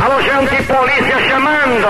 Alô, gente, polícia chamando!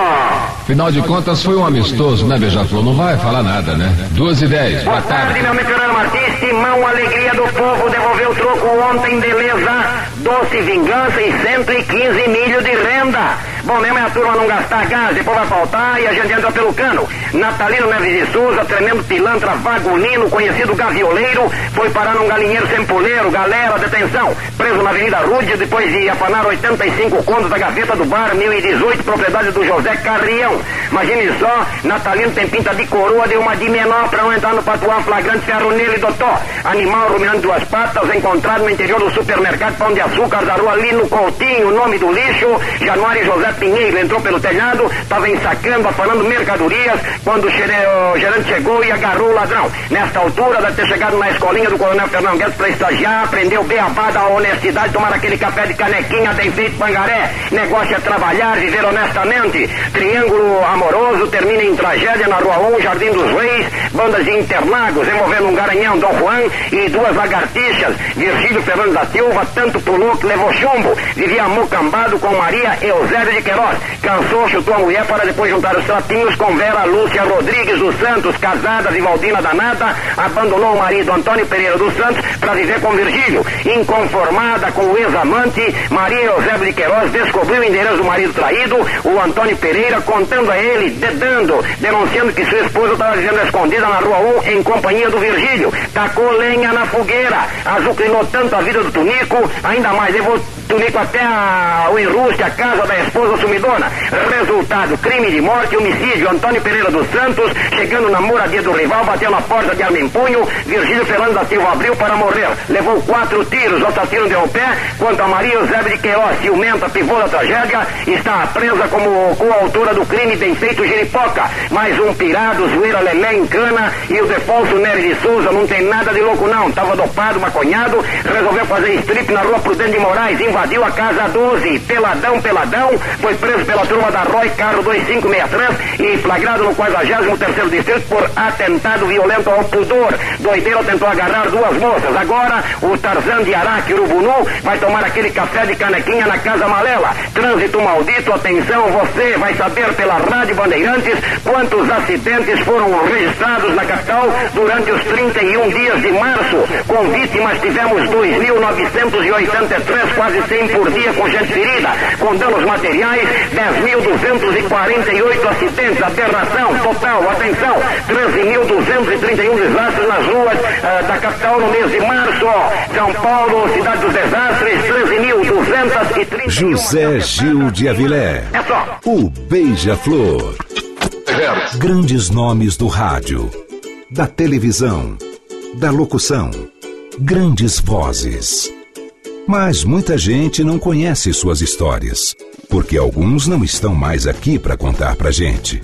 Afinal de contas, foi um amistoso, né, Beija-Flor? Não vai falar nada, né? Duas e dez, boa tarde. meu meteorano Martins, Timão, alegria do povo, devolveu o troco ontem, beleza, doce vingança e 115 milho de renda. Bom mesmo é a turma não gastar gás, depois vai faltar e a gente entra pelo cano. Natalino Neves de Souza, tremendo pilantra vagulino, conhecido gavioleiro, foi parar num galinheiro sempoleiro, galera, detenção. Preso na Avenida Rude, depois de afanar 85 contos da gaveta do bar 1018, propriedade do José Carrião. Imagine só, Natalino tem pinta de coroa, deu uma de menor pra não entrar no patuá flagrante ferro nele, doutor. Animal ruminando duas patas, encontrado no interior do supermercado Pão de Açúcar da rua ali no Coutinho, nome do lixo, Januário José Pinheiro entrou pelo telhado, estava ensacando, afanando mercadorias, quando o gerente chegou e agarrou o ladrão. Nesta altura, deve ter chegado na escolinha do Coronel Fernando Guedes para estagiar, aprendeu beabá da honestidade, tomar aquele café de canequinha bem feito pangaré. Negócio é trabalhar, viver honestamente. Triângulo amoroso termina em tragédia na Rua 1, Jardim dos Reis, bandas de Interlagos, envolvendo um garanhão, Dom Juan e duas lagartixas. Virgílio Fernando da Silva tanto pulou que levou chumbo. Vivia mocambado com Maria Eusébio de Queiroz. Cansou, chutou a mulher para depois juntar os trapinhos com Vera Lúcia Rodrigues dos Santos, casada Vivaldina Danada, abandonou o marido Antônio Pereira dos Santos para viver com Virgílio. Inconformada com o ex-amante, Maria Eusébio de Queiroz descobriu o endereço do marido traído, o Antônio Pereira, contando a ele, dedando, denunciando que sua esposa estava vivendo escondida na Rua 1 em companhia do Virgílio. Tacou lenha na fogueira, azucrinou tanto a vida do Tunico, ainda mais. Levou Tunico até a, o enruste, a casa da esposa sumidona. Resultado, crime de morte, homicídio, Antônio Pereira dos Santos, chegando na moradia do rival, bateu na porta de arma em punho, Virgílio Fernando da Silva abriu para morrer. Levou quatro tiros, o assassino deu o pé, quanto a Maria Eusébio de Queiroz, ciumenta, pivô da tragédia, está presa como coautora do crime bem feito Giripoca. Mais um pirado, zoeira Lelé em cana, e o Defonso Nery de Souza não tem nada de louco não, estava dopado, maconhado, resolveu fazer strip na rua Prudente de Moraes, invadiu a casa 12, peladão, peladão, foi preso pela turma da Roy, carro 2563 e flagrado no 43º distrito por atentado violento ao pudor. Doideiro tentou agarrar duas moças. Agora, o Tarzan de Araque Urubunu vai tomar aquele café de canequinha na Casa Malela. Trânsito maldito, atenção, você vai saber pela Rádio Bandeirantes quantos acidentes foram registrados na capital durante os 31 dias de março. Com vítimas tivemos 2.983, quase 100 por dia com gente ferida, com danos materiais, 10.248 acidentes, aberração total, atenção, 13.231 desastres nas ruas uh, da capital no mês de março. São Paulo, cidade dos desastres, 13.231. José Gil de Avilé. É só. O Beija-Flor. Grandes nomes do rádio, da televisão, da locução. Grandes vozes. Mas muita gente não conhece suas histórias, porque alguns não estão mais aqui para contar pra gente.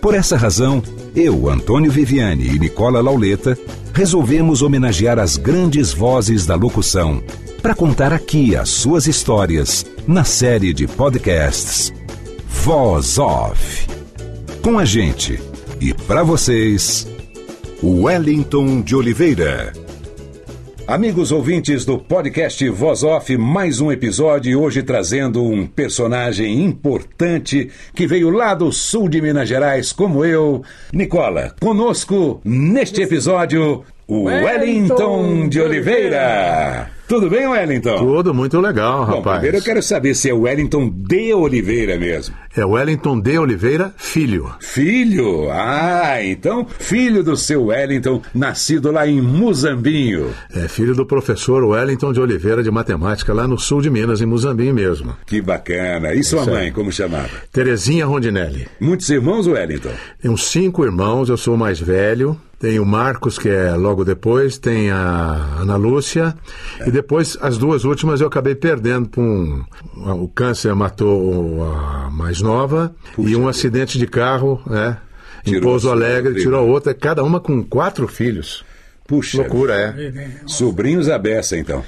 Por essa razão, eu, Antônio Viviane e Nicola Lauleta resolvemos homenagear as grandes vozes da locução para contar aqui as suas histórias na série de podcasts Voz Off. Com a gente e para vocês, Wellington de Oliveira. Amigos ouvintes do podcast Voz Off, mais um episódio hoje trazendo um personagem importante que veio lá do sul de Minas Gerais, como eu. Nicola, conosco neste episódio, o Wellington de Oliveira. Tudo bem, Wellington? Tudo muito legal, Bom, rapaz. primeiro eu quero saber se é Wellington de Oliveira mesmo. É Wellington de Oliveira Filho. Filho? Ah, então, filho do seu Wellington, nascido lá em Muzambinho. É filho do professor Wellington de Oliveira de Matemática, lá no sul de Minas, em Muzambinho mesmo. Que bacana. E sua Isso mãe, aí. como chamava? Terezinha Rondinelli. Muitos irmãos, Wellington? Tem uns cinco irmãos, eu sou o mais velho. Tem o Marcos, que é logo depois, tem a Ana Lúcia, e depois as duas últimas eu acabei perdendo por um. O câncer matou a mais nova e um acidente de carro, né? Em Pouso Alegre, tirou a outra, cada uma com quatro filhos. Puxa. Loucura, é. Sobrinhos à beça, então.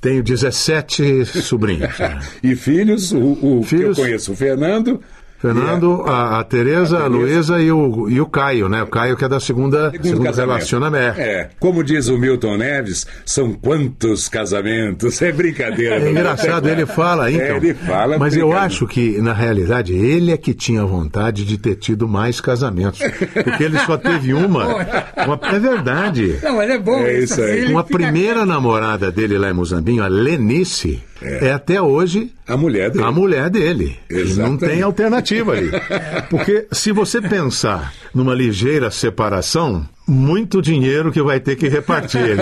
Tenho 17 sobrinhos. né? E filhos, o, o Filhos? que eu conheço, o Fernando. Fernando, a, a Tereza, a. Luísa e o, e o Caio, né? O Caio que é da segunda, Segundo segundo casamento. relacionamento. É, como diz o Milton Neves, são quantos casamentos? É brincadeira. É engraçado, ele fala, então. É, ele fala. Mas eu acho que, na realidade, ele é que tinha vontade de ter tido mais casamentos. Porque ele só teve uma. uma é verdade. Não, ele é bom. É isso aí. Uma primeira namorada dele lá em Mozambinho, a Lenice, é, até hoje A mulher dele. a mulher dele. Não tem alternativa ali. Porque se você pensar numa ligeira separação, muito dinheiro que vai ter que repartir ali.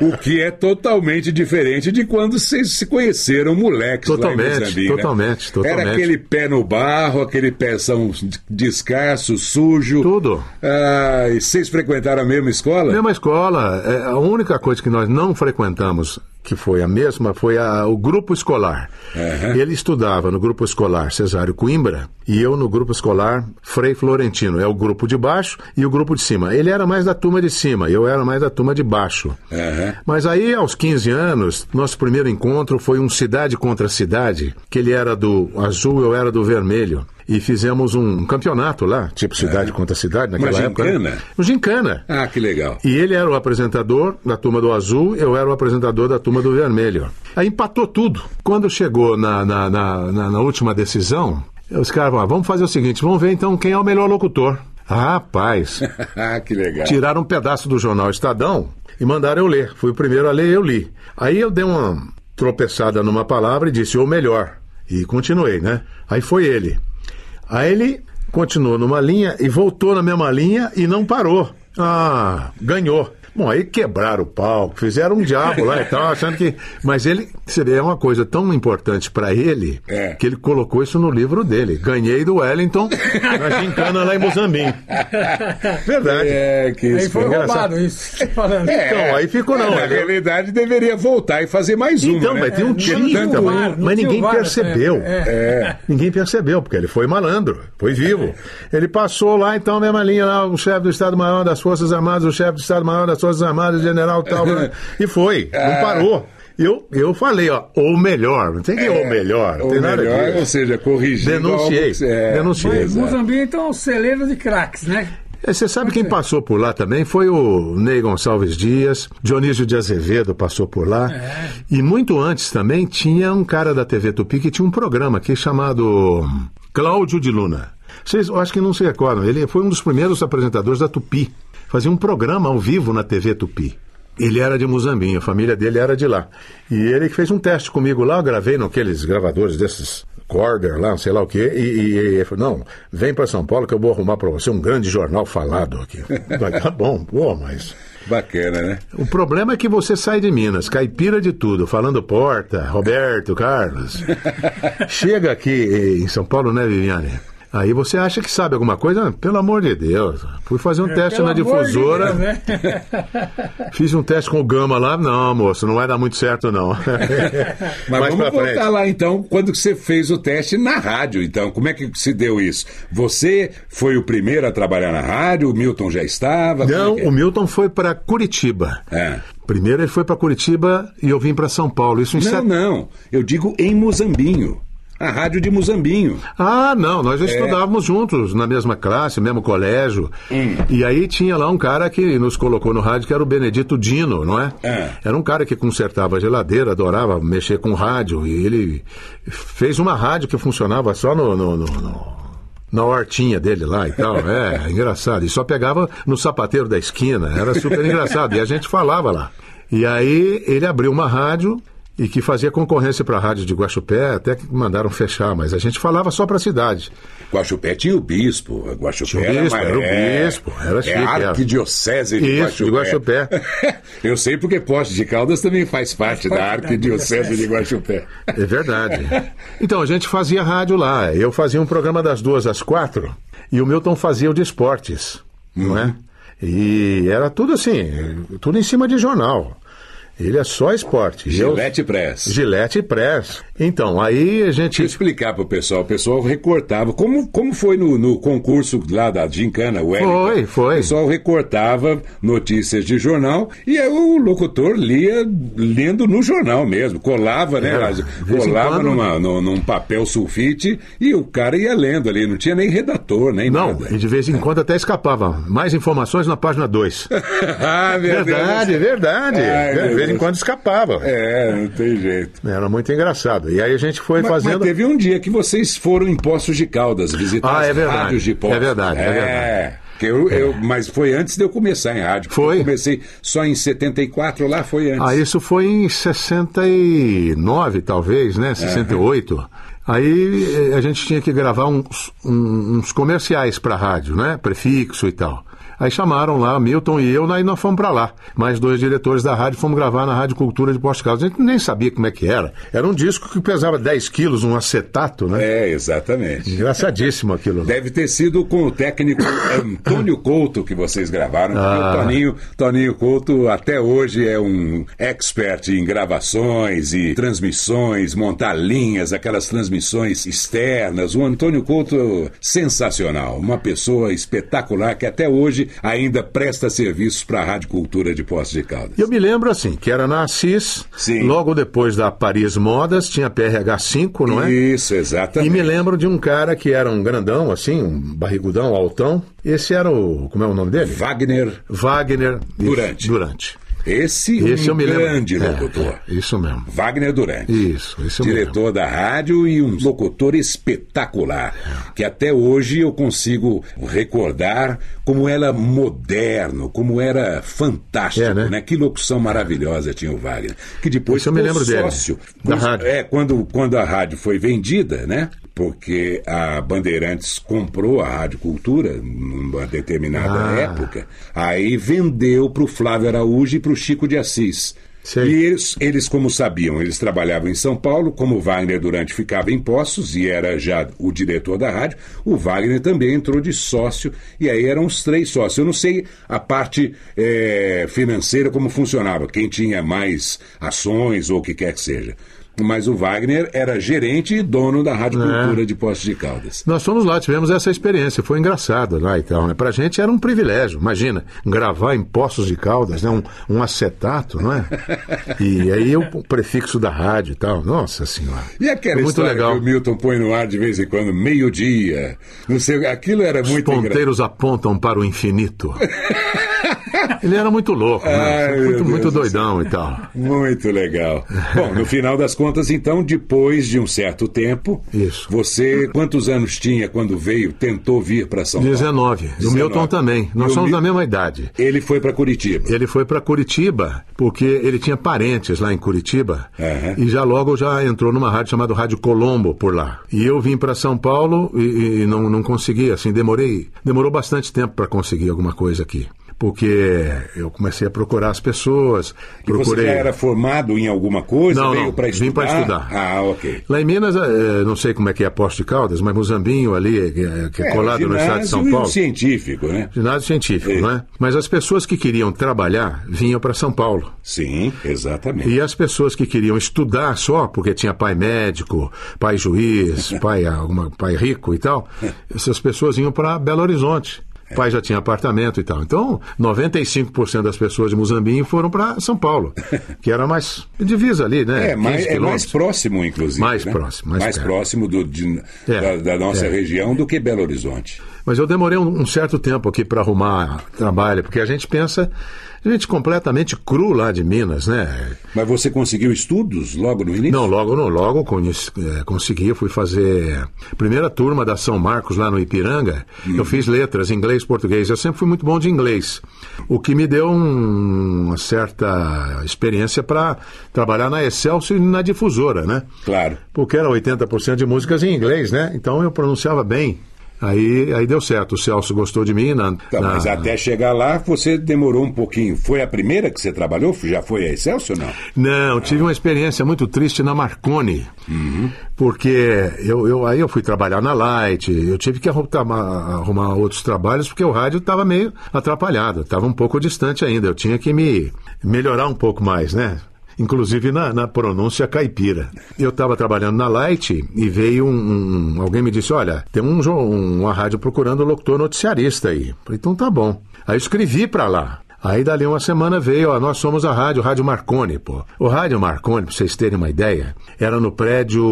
O que é totalmente diferente de quando vocês se conheceram moleques Totalmente, Moçambique, né? totalmente, totalmente. Era aquele pé no barro, aquele pezão descalço, sujo. Tudo. Ah, e vocês frequentaram a mesma escola? Mesma escola, é, a única coisa que nós não frequentamos, que foi a mesma, foi a- o grupo escolar. Aham. Ele estudava no grupo escolar Cesário Coimbra e eu no grupo escolar Frei Florentino. É o grupo de baixo e o grupo de cima. Ele era mais da turma de cima, eu era mais da turma de baixo. Aham. Mas aí, aos 15 anos, nosso primeiro encontro foi um cidade contra cidade, que ele era do azul, eu era do vermelho. E fizemos um campeonato lá, tipo cidade contra cidade, naquela Uma época. né? gincana? Um gincana. Ah, que legal. E ele era o apresentador da turma do azul, eu era o apresentador da turma do vermelho. Aí empatou tudo. Quando chegou na, na, na, na- na última decisão, os caras falaram, vamos fazer o seguinte, vamos ver então quem é o melhor locutor. Rapaz, ah, que legal. tiraram um pedaço do jornal Estadão e mandaram eu ler. Fui o primeiro a ler, eu li. Aí eu dei uma tropeçada numa palavra e disse o melhor. E continuei, né? Aí foi ele. Aí ele continuou numa linha e voltou na mesma linha e não parou. Ah, ganhou. Bom, aí quebraram o palco, fizeram um diabo lá e tal, achando que. Mas ele, você vê, é uma coisa tão importante para ele É. que ele colocou isso no livro dele. Ganhei do Wellington na gincana lá em Moçambique. Verdade. É, que Aí isso foi engraçado. roubado isso. tá falando. Então, aí ficou não. Na realidade, deveria voltar e fazer mais uma. Então, né? mas tem um não time tinha também. Mas tinha ninguém percebeu. é. Ninguém percebeu, porque ele foi malandro, foi vivo. Ele passou lá, então, a mesma linha lá, o chefe do Estado-Maior das Forças Armadas, o chefe do Estado-Maior das Forças Armadas, o general tal, né? e foi, não parou. Eu, eu falei, ó, ou melhor, não tem que ir ou melhor, não Ou tem nada melhor, ou seja, corrigindo. Denunciei, algo que- é, denunciei. Mas exato. Moçambique, então, é um celeiro de craques, né? É, Você sabe quem passou por lá também? Foi o Ney Gonçalves Dias, Dionísio de Azevedo passou por lá. E muito antes também tinha um cara da TV Tupi que tinha um programa aqui chamado Cláudio de Luna. Vocês, eu acho que não se recordam, ele foi um dos primeiros apresentadores da Tupi. Fazia um programa ao vivo na TV Tupi. Ele era de Muzambinho, a família dele era de lá. E ele que fez um teste comigo lá, eu gravei naqueles gravadores desses Corder lá, não sei lá o quê, e, ele falou, não, vem para São Paulo que eu vou arrumar para você um grande jornal falado aqui. Tá bom, pô, mas... Bacana, né? O problema é que você sai de Minas, caipira de tudo, falando Porta, Roberto, Carlos. Chega aqui em São Paulo, né, Viviane? Aí você acha que sabe alguma coisa? Pelo amor de Deus. Fui fazer um teste Pelo na amor de difusora. Deus, né? Fiz um teste com o Gama lá. Não, moço, não vai dar muito certo, não. Mas Mais vamos voltar frente. lá então, quando você fez o teste na rádio, então. Como é que se deu isso? Você foi o primeiro a trabalhar na rádio, o Milton já estava? Como Não, é é? o Milton foi para Curitiba. É. Primeiro ele foi para Curitiba e eu vim para São Paulo. Isso em Não, set- não. Eu digo em Muzambinho. A rádio de Muzambinho. Ah, não, nós já É. estudávamos juntos, na mesma classe, mesmo colégio. Hum. E aí tinha lá um cara que nos colocou no rádio, que era o Benedito Dino, não é? É. Era um cara que consertava a geladeira, adorava mexer com rádio. E ele fez uma rádio que funcionava só no- no- no- no na hortinha dele lá e tal. É, engraçado. E só pegava no sapateiro da esquina. Era super engraçado. E a gente falava lá. E aí ele abriu uma rádio e que fazia concorrência para a rádio de Guaxupé, até que mandaram fechar, mas a gente falava só para a cidade. Guaxupé tinha o bispo. Guaxupé Tinha o era, bispo, mais- era o é, bispo, era chique, É a era. arquidiocese de Isso, de Guaxupé. Eu sei porque Poste de Caldas também faz parte da arquidiocese de. Guaxupé. É verdade. Então, a gente fazia rádio lá. Eu fazia um programa das duas às quatro e o Milton fazia o de esportes, não é? E era tudo assim, tudo em cima de jornal. Ele é só esporte. E eu- Press. Gillette Press. Então, aí a Deixa eu gente. explicar pro pessoal. O pessoal recortava. Como, como foi no, no concurso lá da Gincana Wellington? Foi, foi. O pessoal recortava notícias de jornal e aí o locutor lia lendo no jornal mesmo. Colava, né? Em Colava quando- numa, no- num papel sulfite e o cara ia lendo ali. Não tinha nem redator, nem Não, nada. e de vez em quando até escapava. Mais informações na página 2. ah, Verdade, verdade. Ai, de meu vez em quando escapava. É, não tem jeito. Era muito engraçado. E aí a gente foi Mas, mas fazendo. teve um dia que vocês foram em Poços de Caldas visitar Ah, é verdade. rádios de Poços. É verdade, é verdade. que eu, eu- mas foi antes de eu começar em rádio. Foi. Eu comecei só em 74, lá foi antes. Ah, isso foi em 69, talvez, né? 68. Aí eh, a gente tinha que gravar uns, uns comerciais para rádio, né? Prefixo e tal. Aí chamaram lá, Milton e eu, aí nós fomos para lá. Mais dois diretores da rádio fomos gravar na Rádio Cultura de Posto Caldas. A gente nem sabia como é que era. Era um disco que pesava 10 quilos, um acetato, né? É, exatamente. Engraçadíssimo aquilo. Deve ter sido com o técnico Antônio Couto que vocês gravaram. Ah. O Toninho, Toninho Couto até hoje é um expert em gravações e transmissões, montar linhas, aquelas transmissões externas. O Antônio Couto, sensacional. Uma pessoa espetacular que até hoje ainda presta serviços para a Rádio Cultura de Poços de Caldas. Eu me lembro assim, que era na Assis, Sim. logo depois da Paris Modas, tinha PRH 5, não é? Isso, exatamente. E me lembro de um cara que era um grandão, assim, um barrigudão, altão. Esse era o. Como é o nome dele? Wagner, Wagner Durante. Durante. Esse, Esse um me lembro. grande É, locutor. é, isso mesmo. Wagner Durante. Isso, isso. Diretor da rádio e um locutor espetacular. Que até hoje eu consigo recordar como era moderno, como era fantástico, É, né? né? Que locução maravilhosa tinha o Wagner. Que depois Isso eu me lembro dele, sócio. da Cons- rádio. É, quando, quando a rádio foi vendida, né? Porque a Bandeirantes comprou a Rádio Cultura numa determinada Ah. época, aí vendeu para o Flávio Araújo e para o Chico de Assis. Sei. E eles, eles, como sabiam, eles trabalhavam em São Paulo, como o Wagner Durante ficava em Poços e era já o diretor da rádio, o Wagner também entrou de sócio, e aí eram os três sócios. Eu não sei a parte eh, financeira como funcionava, quem tinha mais ações ou o que quer que seja. Mas o Wagner era gerente e dono da Rádio É. Cultura de Poços de Caldas. Nós fomos lá, tivemos essa experiência, foi engraçado lá e tal, né? Pra gente era um privilégio, imagina, gravar em Poços de Caldas, né? Um, um acetato, não é? E aí o prefixo da rádio e tal, nossa senhora. E aquela muito história legal. que o Milton põe no ar de vez em quando, meio-dia, não sei, aquilo era Os muito engraçado. ponteiros apontam para o infinito. Ele era muito louco, né? Ai, muito, muito do doidão e tal. Muito legal. Bom, no final das contas, então, depois de um certo tempo, Isso. você quantos anos tinha quando veio, tentou vir para São Paulo? 19. E o Milton também. Nós E somos Mi- da mesma idade. Ele foi para Curitiba. Ele foi para Curitiba porque ele tinha parentes lá em Curitiba Aham. e já logo já entrou numa rádio chamada Rádio Colombo por lá. E eu vim para São Paulo e, e não, não consegui, assim, demorei, demorou bastante tempo para conseguir alguma coisa aqui. Porque eu comecei a procurar as pessoas, E procurei. Você já era formado em alguma coisa? Não, veio para estudar? vim para estudar. Ah, ok. Lá em Minas, eh, não sei como é que é a Posto de Caldas, mas Muzambinho ali, eh, que é, que é colado no estado de São ginásio Paulo. científico, né? Ginásio científico, é? Mas as pessoas que queriam trabalhar vinham para São Paulo. Sim, exatamente. E as pessoas que queriam estudar só, porque tinha pai médico, pai juiz, pai, alguma, pai rico e tal, essas pessoas iam para Belo Horizonte. O pai já tinha apartamento e tal. Então, 95% das pessoas de Muzambinho foram para São Paulo, que era mais divisa ali, né? É, mais, 15 é mais próximo, inclusive. Mais né? próximo, mais perto. próximo do, de- É, da, da nossa é. região do que Belo Horizonte. Mas eu demorei um, um certo tempo aqui para arrumar trabalho, porque a gente pensa, gente completamente cru lá de Minas, né? Mas você conseguiu estudos logo no início? Não, logo, não, logo eh, consegui, eu fui fazer primeira turma da São Marcos lá no Ipiranga. Eu fiz letras, inglês, português. Eu sempre fui muito bom de inglês, o que me deu um- uma certa experiência para trabalhar na Excelsior e na difusora, né? Claro. Porque era 80% de músicas em inglês, né? Então eu pronunciava bem Aí, aí deu certo. O Celso gostou de mim. Na, Tá, na- Mas até chegar lá, você demorou um pouquinho. Foi a primeira que você trabalhou? Já foi a Excelsior ou não? Não, tive uma experiência muito triste na Marconi. Porque eu, eu- aí eu fui trabalhar na Light, eu tive que arrumar, arrumar outros trabalhos porque o rádio estava meio atrapalhado, estava um pouco distante ainda. Eu tinha que me melhorar um pouco mais, né? Inclusive na, na pronúncia caipira. Eu estava trabalhando na Light e veio um, um- Alguém me disse: Olha, tem um, uma rádio procurando locutor noticiarista aí. Falei, então tá bom. Aí escrevi para lá. Aí dali uma semana veio, ó, nós somos a rádio, Rádio Marconi, pô. O Rádio Marconi, pra vocês terem uma ideia, era no prédio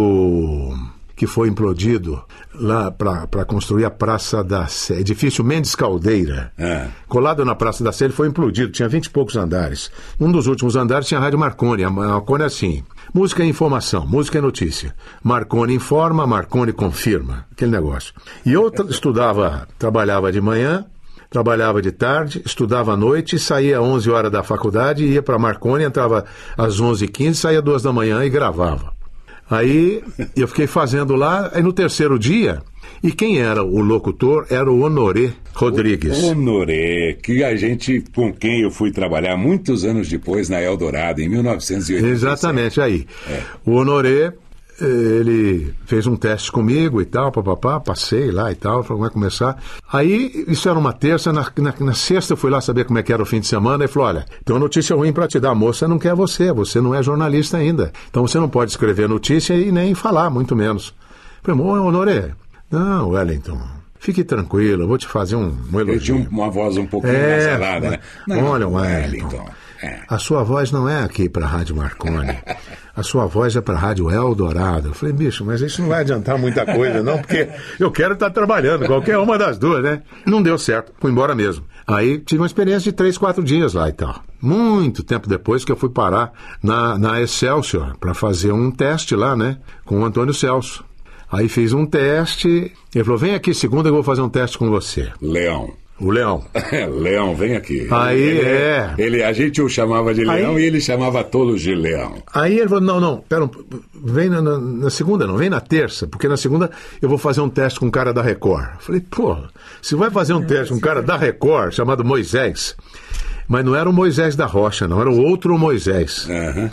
que foi implodido lá para construir a Praça da Sé, edifício Mendes Caldeira. É. Colado na Praça da Sé, ele foi implodido, tinha vinte e poucos andares. Um dos últimos andares tinha a Rádio Marconi. A Marconi é assim: música é informação, música é notícia. Marconi informa, Marconi confirma. Aquele negócio. E eu estudava, trabalhava de manhã, trabalhava de tarde, estudava à noite, saía às 11 horas da faculdade, ia para Marconi, entrava às 11h15, saía às 2 da manhã e gravava. Aí eu fiquei fazendo lá, aí no terceiro dia, e quem era o locutor era o Honoré Rodrigues. Honoré, que a gente, com quem eu fui trabalhar muitos anos depois na Eldorado, em 1987. Exatamente, aí. O Honoré, ele fez um teste comigo e tal, papapá, passei lá e tal, falou, vai começar. Aí, isso era uma terça, na, na, na sexta eu fui lá saber como é que era o fim de semana e falou, olha, tem uma notícia ruim para te dar, a moça não quer você, você não é jornalista ainda. Então você não pode escrever notícia e nem falar, muito menos. Falei, "Ô, Honoré, não, Wellington, fique tranquilo, eu vou te fazer um, um tinha elogio. um- uma voz um pouquinho É, nasalada, né? olha, Wellington. Wellington. É. A sua voz não é aqui para a Rádio Marconi. A sua voz é para a Rádio Eldorado. Eu falei, bicho, mas isso não vai adiantar muita coisa, não, porque eu quero estar trabalhando, qualquer uma das duas, né? Não deu certo, fui embora mesmo. Aí tive uma experiência de três, quatro dias lá e tal. Muito tempo depois que eu fui parar na, na Excelsior para fazer um teste lá, né? Com o Antônio Celso. Aí fiz um teste. Ele falou: vem aqui segunda, eu vou fazer um teste com você. Leão. O Leão. Leão, vem aqui. Aí, ele, é. Ele, a gente o chamava de Leão Aí- e ele chamava todos de Leão. Aí ele falou: não, não, pera, um- vem na, na- na segunda, não, vem na terça, porque na segunda eu vou fazer um teste com um cara da Record. Eu falei, porra, se vai fazer um teste com um cara da Record, chamado Moisés, mas não era o Moisés da Rocha, não, era o outro Moisés. Aham.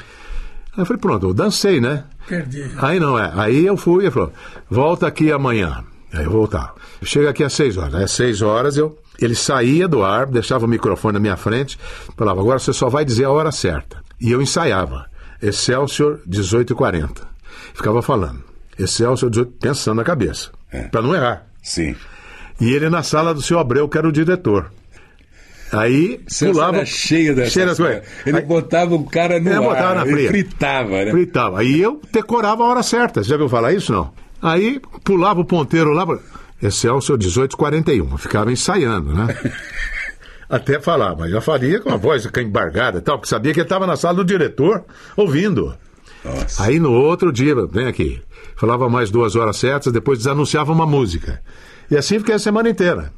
Aí eu falei, pronto, eu dancei, né? Perdi. Aí não é. Aí eu fui e ele falou: volta aqui amanhã. Aí eu voltava. Chega aqui às seis horas. Às seis horas eu. Ele saía do ar, deixava o microfone na minha frente, falava: agora você só vai dizer a hora certa. E eu ensaiava. Excelsior 18h40. Ficava falando. Excelsior 18 pensando na cabeça. É. Pra não errar. Sim. E ele na sala do seu Abreu, que era o diretor. Aí Celso pulava. era cheio dessas cheio das coisas. Ele Aí- botava o cara no É, ar, botava na ele fria. fritava, né? Fritava. Aí eu decorava a hora certa. Você já viu falar isso, não? Aí pulava o ponteiro lá. Excelsior 1841. Eu ficava ensaiando, né? Até falar, mas já faria com a voz embargada e tal, porque sabia que ele estava na sala do diretor ouvindo. Nossa. Aí no outro dia, vem aqui, falava mais duas horas certas, depois desanunciava uma música. E assim fiquei a semana inteira.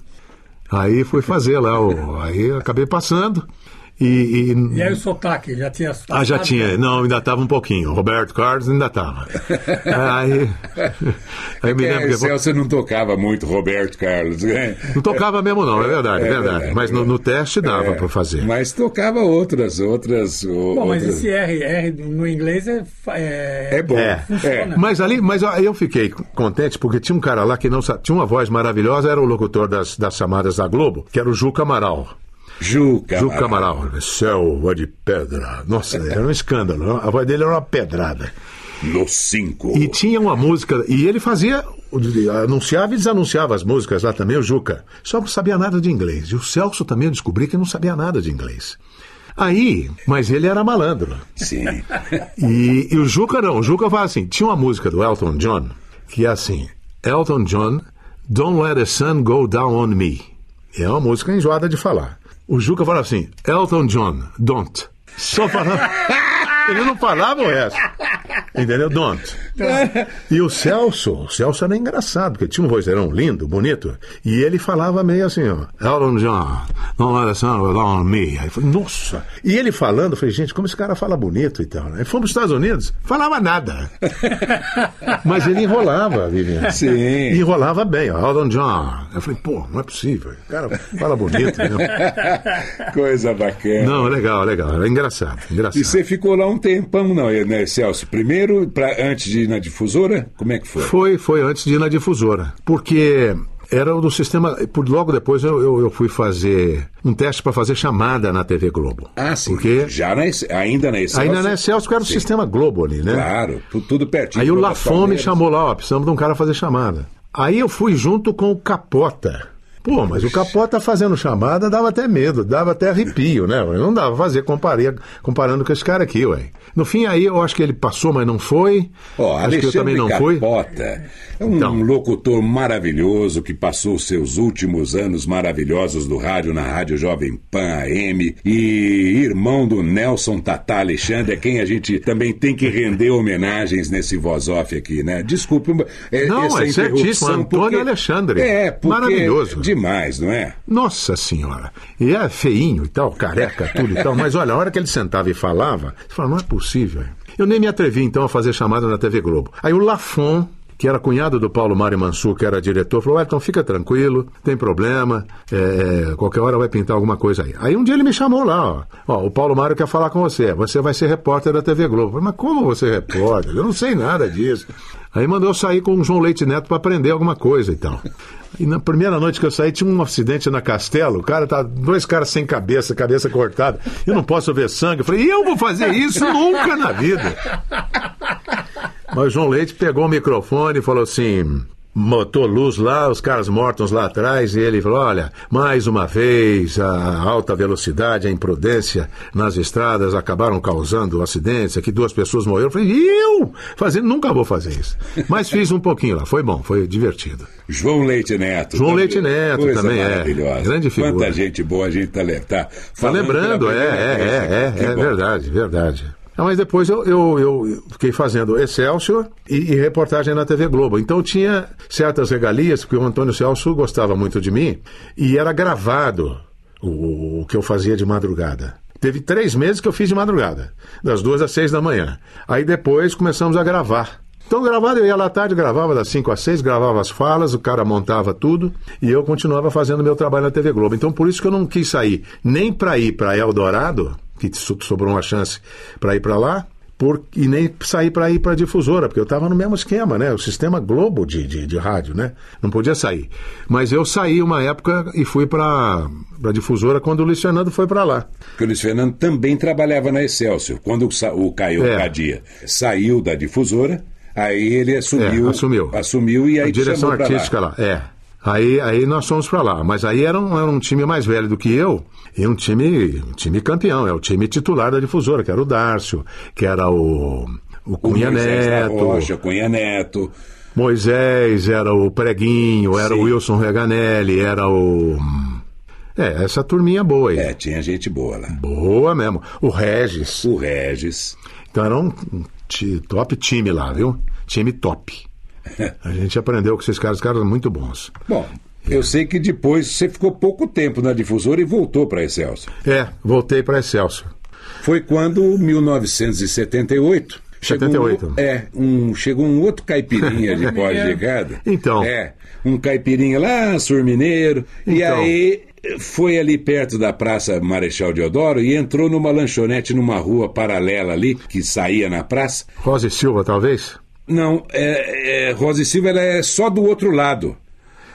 Aí fui fazer lá, o, aí acabei passando. E, e- E aí o sotaque, já tinha sotaque? ah, já tinha. Não, ainda estava um pouquinho. Roberto Carlos ainda estava. aí, aí me É, lembro que. Celso não tocava muito Roberto Carlos. né? Não tocava mesmo, não, é verdade, é, É verdade. verdade, Mas no, no teste dava É, para fazer. Mas tocava outras, outras. Bom, mas outras... esse R, R no inglês é. É, É bom. É. Mas ali, mas aí eu fiquei contente porque tinha um cara lá que não tinha uma voz maravilhosa, era o locutor das, das chamadas da Globo, que era o Juca Amaral. Juca. Juca Amaral, selva de pedra. Nossa, era um escândalo. A voz dele era uma pedrada. No 5. E tinha uma música, e ele fazia, anunciava e desanunciava as músicas lá também, o Juca. Só não sabia nada de inglês. E o Celso também eu descobri que não sabia nada de inglês. Aí, mas ele era malandro. Sim. E, e o Juca não, o Juca fala assim: tinha uma música do Elton John que é assim: Elton John, Don't Let the Sun Go Down on Me. É uma música enjoada de falar. O Juca fala assim: Elton John, don't. Só falando. Ele não falava o resto. Entendeu? Don't. E o Celso, o Celso era engraçado, porque tinha um vozeirão lindo, bonito, e ele falava meio assim, ó, Elton John, não Alessandro, on me. Aí eu falei, nossa. E ele falando, eu falei, gente, como esse cara fala bonito e tal, né? Aí fomos para os Estados Unidos, falava nada. Mas ele enrolava, Vivian. Sim. E enrolava bem, ó, Elton John. Eu falei, pô, não é possível. O cara fala bonito, né? Coisa bacana. Não, legal, legal. Era engraçado, engraçado. E você ficou lá um tempão, não, né, Celso? Primeiro, pra, antes de ir na difusora? Como é que foi? Foi, foi antes de ir na difusora. Porque era o do sistema. Por, logo depois eu, eu, eu fui fazer um teste para fazer chamada na TV Globo. Ah, sim. Porque Já na, ainda na Excelsior? ainda na Excelsior, era o Sim. sistema Globo ali, né? Claro, tu- tudo pertinho. Aí o Lafon me chamou lá, ó, precisamos de um cara fazer chamada. Aí eu fui junto com o Capota. Pô, mas o Capota fazendo chamada dava até medo, dava até arrepio, né? Não dava pra fazer comparia, comparando com esse cara aqui, ué. No fim, aí eu acho que ele passou, mas não foi. Ó, acho que eu também não fui. Capota é um Então. locutor maravilhoso que passou seus últimos anos maravilhosos do rádio na Rádio Jovem Pan AM e irmão do Nelson Tatá Alexandre, a quem a gente também tem que render homenagens nesse voz off aqui, né? Desculpe é, Não, essa é certíssimo, Antônio porque- Alexandre. É, porque Maravilhoso. Demais, não é? Nossa senhora. E é feinho e tal, careca, tudo e tal. Mas olha, a hora que ele sentava e falava, você fala, não é possível. Eu nem me atrevi então a fazer chamada na TV Globo. Aí o Lafon, que era cunhado do Paulo Mário Mansur, que era diretor, falou: Elton, fica tranquilo, tem problema, é, qualquer hora vai pintar alguma coisa aí. Aí um dia ele me chamou lá, ó, ó, o Paulo Mário quer falar com você, você vai ser repórter da TV Globo. Falei, mas como você é repórter? Eu não sei nada disso. Aí mandou eu sair com o João Leite Neto para aprender alguma coisa e tal. E na primeira noite que eu saí, tinha um acidente na Castelo. O cara tá. Dois caras sem cabeça, cabeça cortada. Eu não posso ver sangue. Eu falei, eu vou fazer isso nunca na vida. Mas o João Leite pegou o microfone e falou assim. Botou luz lá, os caras mortos lá atrás, e ele falou: Olha, mais uma vez a alta velocidade, a imprudência nas estradas acabaram causando acidentes. Aqui duas pessoas morreram. Eu falei: Eu? Fazendo, nunca vou fazer isso. Mas fiz um pouquinho lá, foi bom, foi divertido. João Leite Neto. João também. Leite Neto Coisa também é. maravilhosa. Grande figura. Quanta gente boa a gente tá, tá Tá lembrando, é, vez é, é, Que é, é bom. verdade, verdade. Ah, mas depois eu, eu, eu fiquei fazendo Excelsior e, e reportagem na TV Globo. Então tinha certas regalias, porque o Antônio Celso gostava muito de mim, e era gravado o, o que eu fazia de madrugada. Teve três meses que eu fiz de madrugada, das duas às seis da manhã. Aí depois começamos a gravar. Então gravado, eu ia lá à tarde, gravava das 5 às 6, gravava as falas, o cara montava tudo e eu continuava fazendo meu trabalho na TV Globo. Então por isso que eu não quis sair nem para ir para Eldorado, que so- sobrou uma chance para ir para lá, por, e nem sair para ir para difusora, porque eu estava no mesmo esquema, né? O sistema Globo de, de, de rádio, né? Não podia sair. Mas eu saí uma época e fui para a difusora quando o Luiz Fernando foi para lá. Porque o Luiz Fernando também trabalhava na Excelsior. Quando o, o Caio É. Cadia saiu da difusora, aí ele assumiu. É, assumiu. Assumiu e aí a direção pra lá. artística lá. É. Aí, aí nós fomos para lá. Mas aí era um, era um time mais velho do que eu e um time, um time campeão. É o time titular da difusora, que era o Dárcio, que era o, o O Cunha da Neto, Rocha, Cunha Neto. Moisés, era o Preguinho, era Sim. o Wilson Reganelli, era o. É, essa turminha boa aí. É, tinha gente boa lá. Boa mesmo. O Regis. O Regis. Então era um top time lá, viu? Time top. A gente aprendeu com esses caras, os caras muito bons. Bom, eu sei que depois você ficou pouco tempo na difusora e voltou para a Excelsior. É, voltei para Excelsior. Foi quando, 1978. chegou 78. Um, é, um, chegou um outro caipirinha de pós-chegada. Então. É, um caipirinha lá, surmineiro. E Então. aí foi ali perto da Praça Marechal Deodoro e entrou numa lanchonete numa rua paralela ali, que saía na praça. Rosa e Silva, talvez? Não, é, é, Rosa e Silva ela é só do outro lado.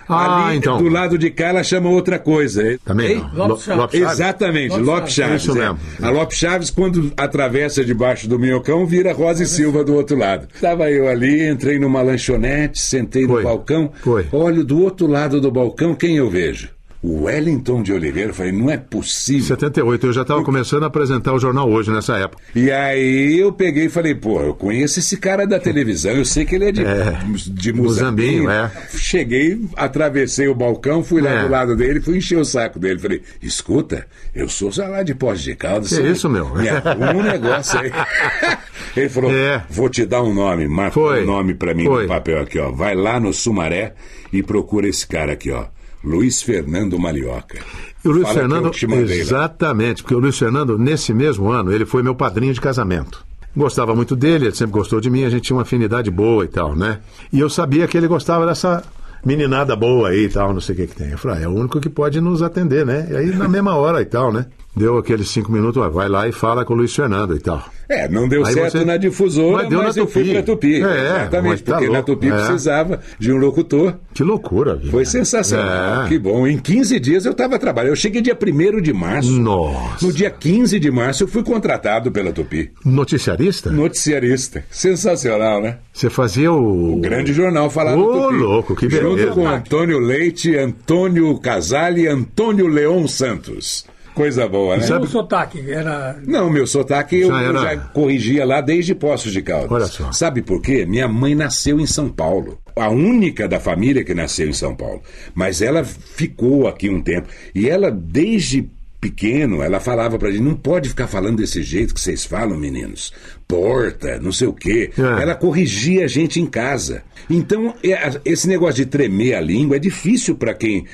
Ah, ali, então. do lado de cá, ela chama outra coisa. Também. Lopes Chaves. Exatamente, Lopes Lopes Chaves. Isso é. mesmo. A Lopes Chaves, quando atravessa debaixo do minhocão, vira Rosa e Silva do outro lado. Estava eu ali, entrei numa lanchonete, sentei Foi. no balcão. Foi. Olho do outro lado do balcão, quem eu vejo? O Wellington de Oliveira. Eu falei, não é possível. 78, eu já estava começando a apresentar o jornal hoje nessa época. E aí eu peguei e falei, pô, eu conheço esse cara da televisão, eu sei que ele é de, É, de Muzambinho, Muzambinho. é. Cheguei, atravessei o balcão, fui lá É. do lado dele, fui encher o saco dele. Falei, escuta, eu sou lá de Poços de Caldas. Que você isso, meu? Me arruma um negócio aí. Ele falou: É. vou te dar um nome, marca um nome pra mim Foi. no papel aqui, ó. Vai lá no Sumaré e procura esse cara aqui, ó. Luiz Fernando Malioca. E o Luiz Fala que Fernando, exatamente, porque o Luiz Fernando, nesse mesmo ano, ele foi meu padrinho de casamento. Gostava muito dele, ele sempre gostou de mim, a gente tinha uma afinidade boa e tal, né? E eu sabia que ele gostava dessa meninada boa aí e tal, não sei o que que tem. Eu falei, ah, é o único que pode nos atender, né? E aí, na mesma hora e tal, né? Deu aqueles cinco minutos, vai lá e fala com o Luiz Fernando e tal. É, não deu Aí certo você- na difusora, Mas mas, deu na eu fui pra Tupi. É, mas Exatamente, tá porque na louco, Tupi é. precisava de um locutor. Que loucura, viu? Foi sensacional. É. Que bom. Em 15 dias eu estava trabalhando. Eu cheguei dia 1 de março. Nossa. No dia 15 de março eu fui contratado pela Tupi. Noticiarista? Noticiarista. Sensacional, né? Você fazia o. O grande jornal falava Ô, Tupi. louco, que Junto beleza. com Antônio Leite, Antônio Casale e Antônio Leon Santos. Coisa boa, né? O sotaque era. Não, meu sotaque eu, Já eu era- já corrigia lá desde Poços de Caldas. Olha só. Sabe por quê? Minha mãe nasceu em São Paulo. A única da família que nasceu em São Paulo. Mas ela ficou aqui um tempo. E ela, desde pequeno, ela falava pra gente: não pode ficar falando desse jeito que vocês falam, meninos. Porta, não sei o quê. É. Ela corrigia a gente em casa. Então, é- esse negócio de tremer a língua é difícil pra quem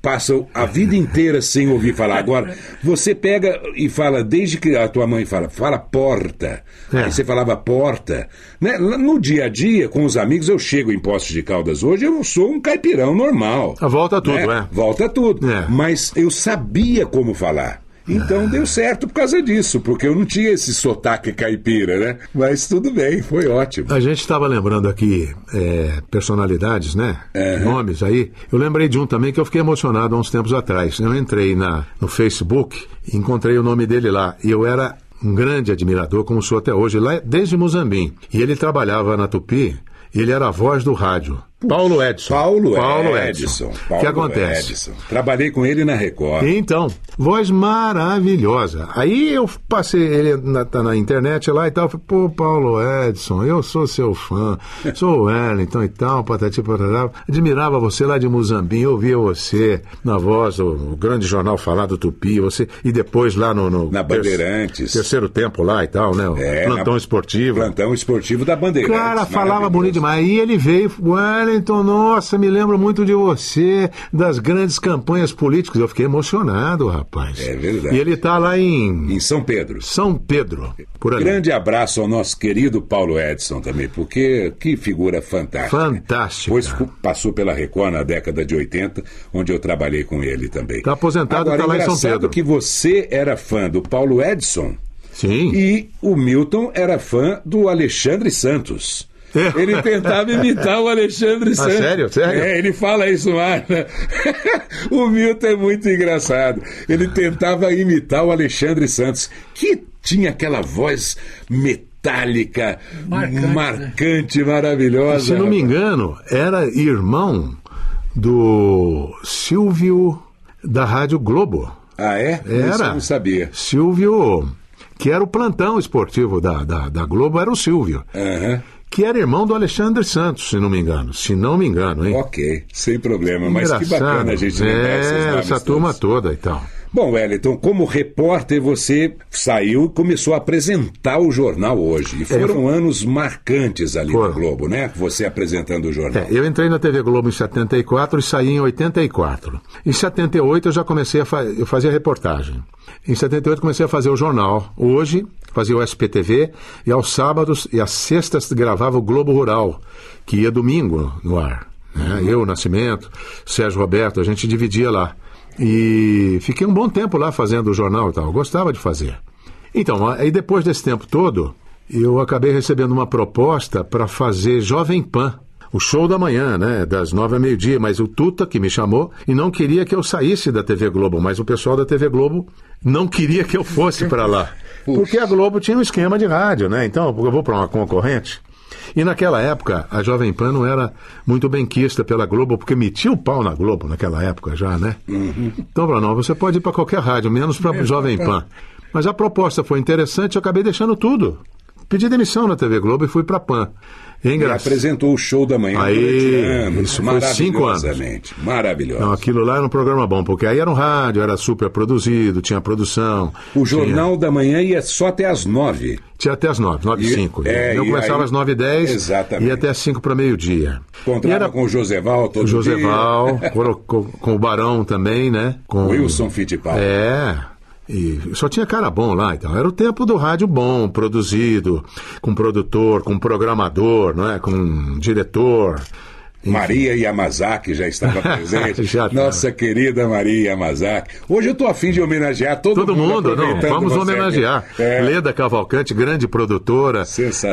passa a vida inteira sem ouvir falar. Agora, você pega e fala, desde que a tua mãe fala, fala porta. É. Aí você falava porta. Né? No dia a dia, com os amigos, eu chego em Poços de Caldas hoje, eu sou um caipirão normal. Volta tudo, né? é. Volta tudo. É. Mas eu sabia como falar. Então deu certo por causa disso, porque eu não tinha esse sotaque caipira, né? Mas tudo bem, foi ótimo. A gente estava lembrando aqui é, personalidades, né? Nomes aí. Eu lembrei de um também que eu fiquei emocionado há uns tempos atrás. Eu entrei na, no Facebook e encontrei o nome dele lá. E eu era um grande admirador, como sou até hoje, lá desde Muzambim. E ele trabalhava na Tupi, e ele era a voz do rádio. Paulo Edson. Paulo, Paulo Edson. O Paulo que acontece? Edson. Trabalhei com ele na Record. Então, voz maravilhosa. Aí eu passei ele na, tá na internet lá e tal. Falei, pô, Paulo Edson, eu sou seu fã, sou o Wellington e tal, patati patatá. Admirava você lá de Muzambinho, ouvia você na voz do, grande jornal falado Tupi, você, e depois lá no. no Na Bandeirantes. terceiro tempo lá e tal, né? É, plantão na- esportivo. Plantão esportivo da Bandeirantes. Cara, falava bonito demais. Aí ele veio, Wellington, nossa, me lembro muito de você, das grandes campanhas políticas. Eu fiquei emocionado, rapaz. É verdade. E ele tá lá em Em São Pedro. São Pedro, por ali. Grande abraço ao nosso querido Paulo Edson também, porque que figura fantástica. Fantástica. Depois fu- passou pela Record na década de 80, onde eu trabalhei com ele também. Tá aposentado, Agora, tá lá em São Pedro. que você era fã do Paulo Edson Sim. e o Milton era fã do Alexandre Santos. É. Ele tentava imitar o Alexandre Santos. sério? Sério? É, ele fala isso mais. né? o Milton é muito engraçado. Ele tentava imitar o Alexandre Santos, que tinha aquela voz metálica, Marcante, marcante, maravilhosa. Se não me engano, era irmão do Silvio da Rádio Globo. Ah, é? Isso eu Era. não sabia. Silvio, que era o plantão esportivo da, da, da Globo, era o Silvio. Aham. Que era irmão do Alexandre Santos, se não me engano. Se não me engano, hein? Ok, sem problema. Mas que bacana a gente lembrar É, essa turma toda e tal. Bom, Wellington, como repórter, você saiu e começou a apresentar o jornal hoje. E foram anos marcantes ali Foram. no Globo, né? Você apresentando o jornal. É, eu entrei na TV Globo em 74 e saí em 84. Em 78 eu já comecei a fa eu fazia reportagem. Em 78 comecei a fazer o jornal. Hoje fazia o SPTV e aos sábados e às sextas gravava o Globo Rural, que ia domingo no ar. né? Eu, Nascimento, Sérgio Roberto, a gente dividia lá. E fiquei um bom tempo lá fazendo o jornal e tal. Eu gostava de fazer. Então, aí depois desse tempo todo, eu acabei recebendo uma proposta para fazer Jovem Pan. O show da manhã, né? Das nove a meio-dia, mas o Tuta que me chamou e não queria que eu saísse da TV Globo, mas o pessoal da TV Globo não queria que eu fosse para lá. Porque a Globo tinha um esquema de rádio, né? Então, eu vou para uma concorrente. E naquela época, a Jovem Pan não era muito benquista pela Globo, porque metia o pau na Globo naquela época já, né? Então, falou, não, você pode ir para qualquer rádio, menos para Jovem Pan. Mas a proposta foi interessante, eu acabei deixando tudo. Pedi demissão na TV Globo e fui para Pan. É E engraçado. apresentou o show da manhã Aí, anos. isso foi cinco anos. Maravilhoso. Não, aquilo lá era um programa bom, porque aí era um rádio, era super produzido, tinha produção. O Jornal da Manhã ia só até às nove. Tinha, tinha até as nove, nove e cinco. é, Eu começava aí- às nove e dez Exatamente. e até às cinco para meio-dia. Encontrava era com o Joseval todo o Joseval, com- com o Barão também, né? Com Wilson Fittipaldi. É. E só tinha cara bom lá, então. Era o tempo do rádio bom, produzido, com produtor, com programador, não é? Com diretor. Enfim. Maria Yamazaki já estava presente. Já tá. Nossa querida Maria Yamazaki. Hoje eu estou afim de homenagear todo, Todo mundo, não, aproveitando vamos homenagear. É. Leda Cavalcante, grande produtora,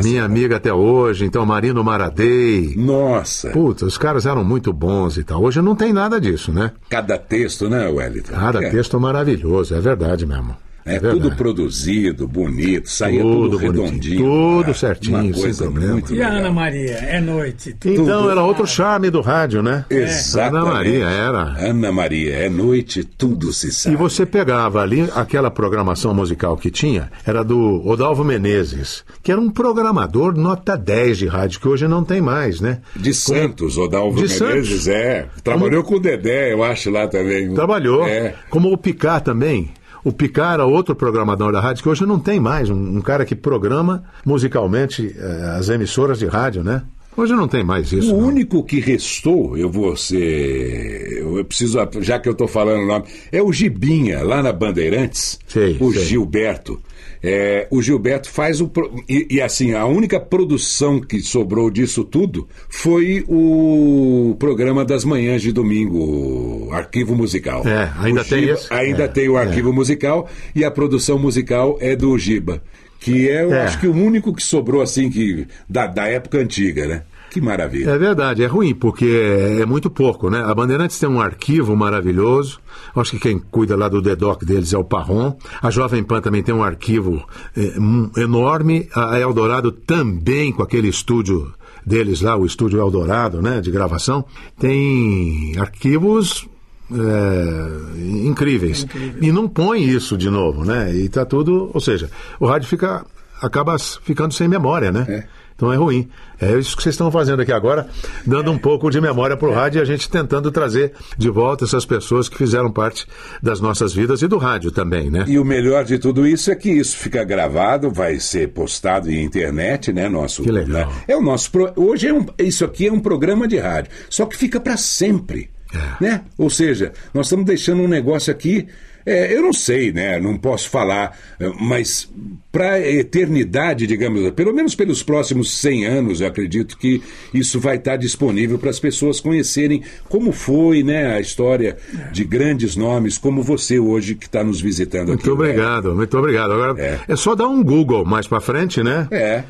minha amiga até hoje, então Marino Maradei. Nossa, Putz, os caras eram muito bons e tal. Hoje não tem nada disso, né? cada texto, né, Wellington? Cada é, texto maravilhoso, é verdade mesmo. É, verdade. tudo produzido, bonito, saía tudo, Tudo redondinho. tudo Ah, certinho, Uma sem coisa problema. muito E a legal. Ana Maria? É noite. tudo. Então era outro charme do rádio, né? Exatamente. Ana Maria era. Ana Maria, é noite, tudo se sabe. E você pegava ali aquela programação musical que tinha, era do Odalvo Menezes, que era um programador nota 10 de rádio, que hoje não tem mais, né? De Santos, Odalvo De Menezes, Santos. é. Trabalhou com o Dedé, eu acho, lá também. Trabalhou. É. Como o Picard também. O Picard era outro programador da rádio, que hoje não tem mais. Um, um cara que programa musicalmente eh, as emissoras de rádio, né? Hoje não tem mais isso. O não. único que restou, eu vou ser. Eu preciso, já que eu estou falando o nome, é o Gibinha, lá na Bandeirantes. Sei, o sei. Gilberto. É, o Gilberto faz o. E, e, assim, a única produção que sobrou disso tudo foi o programa das manhãs de domingo, Arquivo Musical. É, ainda O tem Giba- esse? Ainda É, tem o Arquivo Musical e a produção musical é do Giba. Que é, eu É. acho que o único que sobrou, assim, que da, da época antiga, né? Que maravilha. É verdade, é ruim, porque é, é muito pouco, né? A Bandeirantes tem um arquivo maravilhoso. Acho que quem cuida lá do DEDOC deles é o Parron. A Jovem Pan também tem um arquivo é, enorme. A Eldorado também, com aquele estúdio deles lá, o estúdio Eldorado, né? De gravação. Tem arquivos. é, incríveis. E não põe isso de novo, né? E tá tudo. Ou seja, o rádio fica. acaba ficando sem memória, né? É. Então é ruim. É isso que vocês estão fazendo aqui agora, dando um pouco de memória para o rádio e a gente tentando trazer de volta essas pessoas que fizeram parte das nossas vidas e do rádio também, né? E o melhor de tudo isso é que isso fica gravado, vai ser postado em internet, né? Nosso, Que legal. né? É o nosso. pro- Hoje é um, isso aqui é um programa de rádio, só que fica para sempre, É. né? Ou seja, nós estamos deixando um negócio aqui. É, eu não sei, né? Não posso falar, é, mas para a eternidade, digamos, pelo menos pelos próximos 100 anos, eu acredito que isso vai estar disponível para as pessoas conhecerem como foi, né, a história de grandes nomes, como você hoje que está nos visitando aqui. Muito obrigado, muito obrigado. Agora É. é, só dar um Google mais para frente, né? É.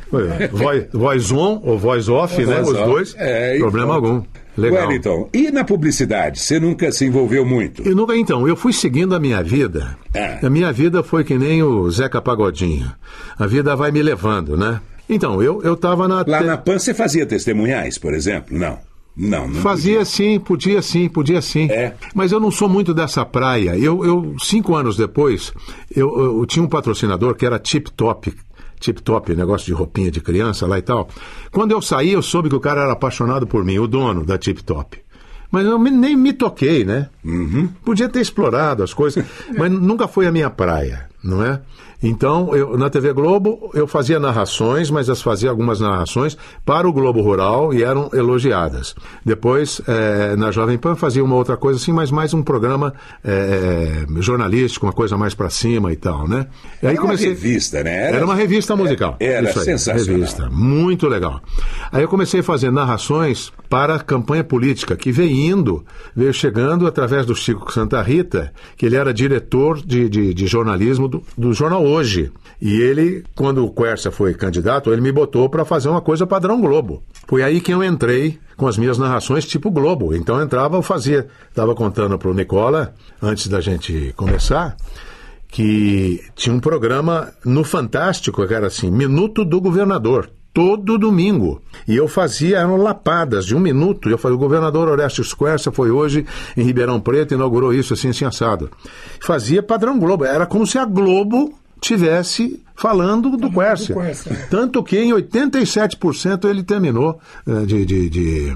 Voice, voice on ou voice off, né? Os Voz dois. off. É, problema pronto. algum. Legal. Wellington, e na publicidade? Você nunca se envolveu muito? Eu nunca, então, eu fui seguindo a minha vida. É. A minha vida foi que nem o Zeca Pagodinho. A vida vai me levando, né? Então, eu, eu tava na. Lá te- na PAN você fazia testemunhais, por exemplo? Não. Não, não. Fazia sim, podia sim, podia sim. É. Mas eu não sou muito dessa praia. Eu, eu cinco anos depois, eu, eu tinha um patrocinador que era Tip Top. Tip Top, negócio de roupinha de criança lá e tal. Quando eu saí, eu soube que o cara era apaixonado por mim, o dono da Tip Top. Mas eu nem me toquei, né? Podia ter explorado as coisas, mas nunca foi a minha praia, não é? Então, eu, na TV Globo, eu fazia narrações, mas eu fazia algumas narrações para o Globo Rural e eram elogiadas. Depois, eh, na Jovem Pan, fazia uma outra coisa assim, mas mais um programa eh, jornalístico, uma coisa mais para cima e tal, né? E aí Era uma revista, né? Era- Era, uma revista musical. Era Isso aí, sensacional. Revista, muito legal. Aí eu comecei a fazer narrações para a campanha política, que veio indo, veio chegando através do Chico Santa Rita, que ele era diretor de, de, de jornalismo do, do jornal Hoje. E ele, quando o Quercia foi candidato, ele me botou para fazer uma coisa padrão Globo. Foi aí que eu entrei com as minhas narrações tipo Globo. Então eu entrava, eu fazia. Estava contando para o Nicola, antes da gente começar, que tinha um programa no Fantástico, que era assim, Minuto do Governador, todo domingo. E eu fazia, eram lapadas de um minuto. Eu falei, o governador Orestes Quercia foi hoje em Ribeirão Preto, inaugurou isso assim, assim, assado. Fazia padrão Globo. Era como se a Globo tivesse falando do Quercia. Quercia. Tanto que em 87% ele terminou eh, de- de- de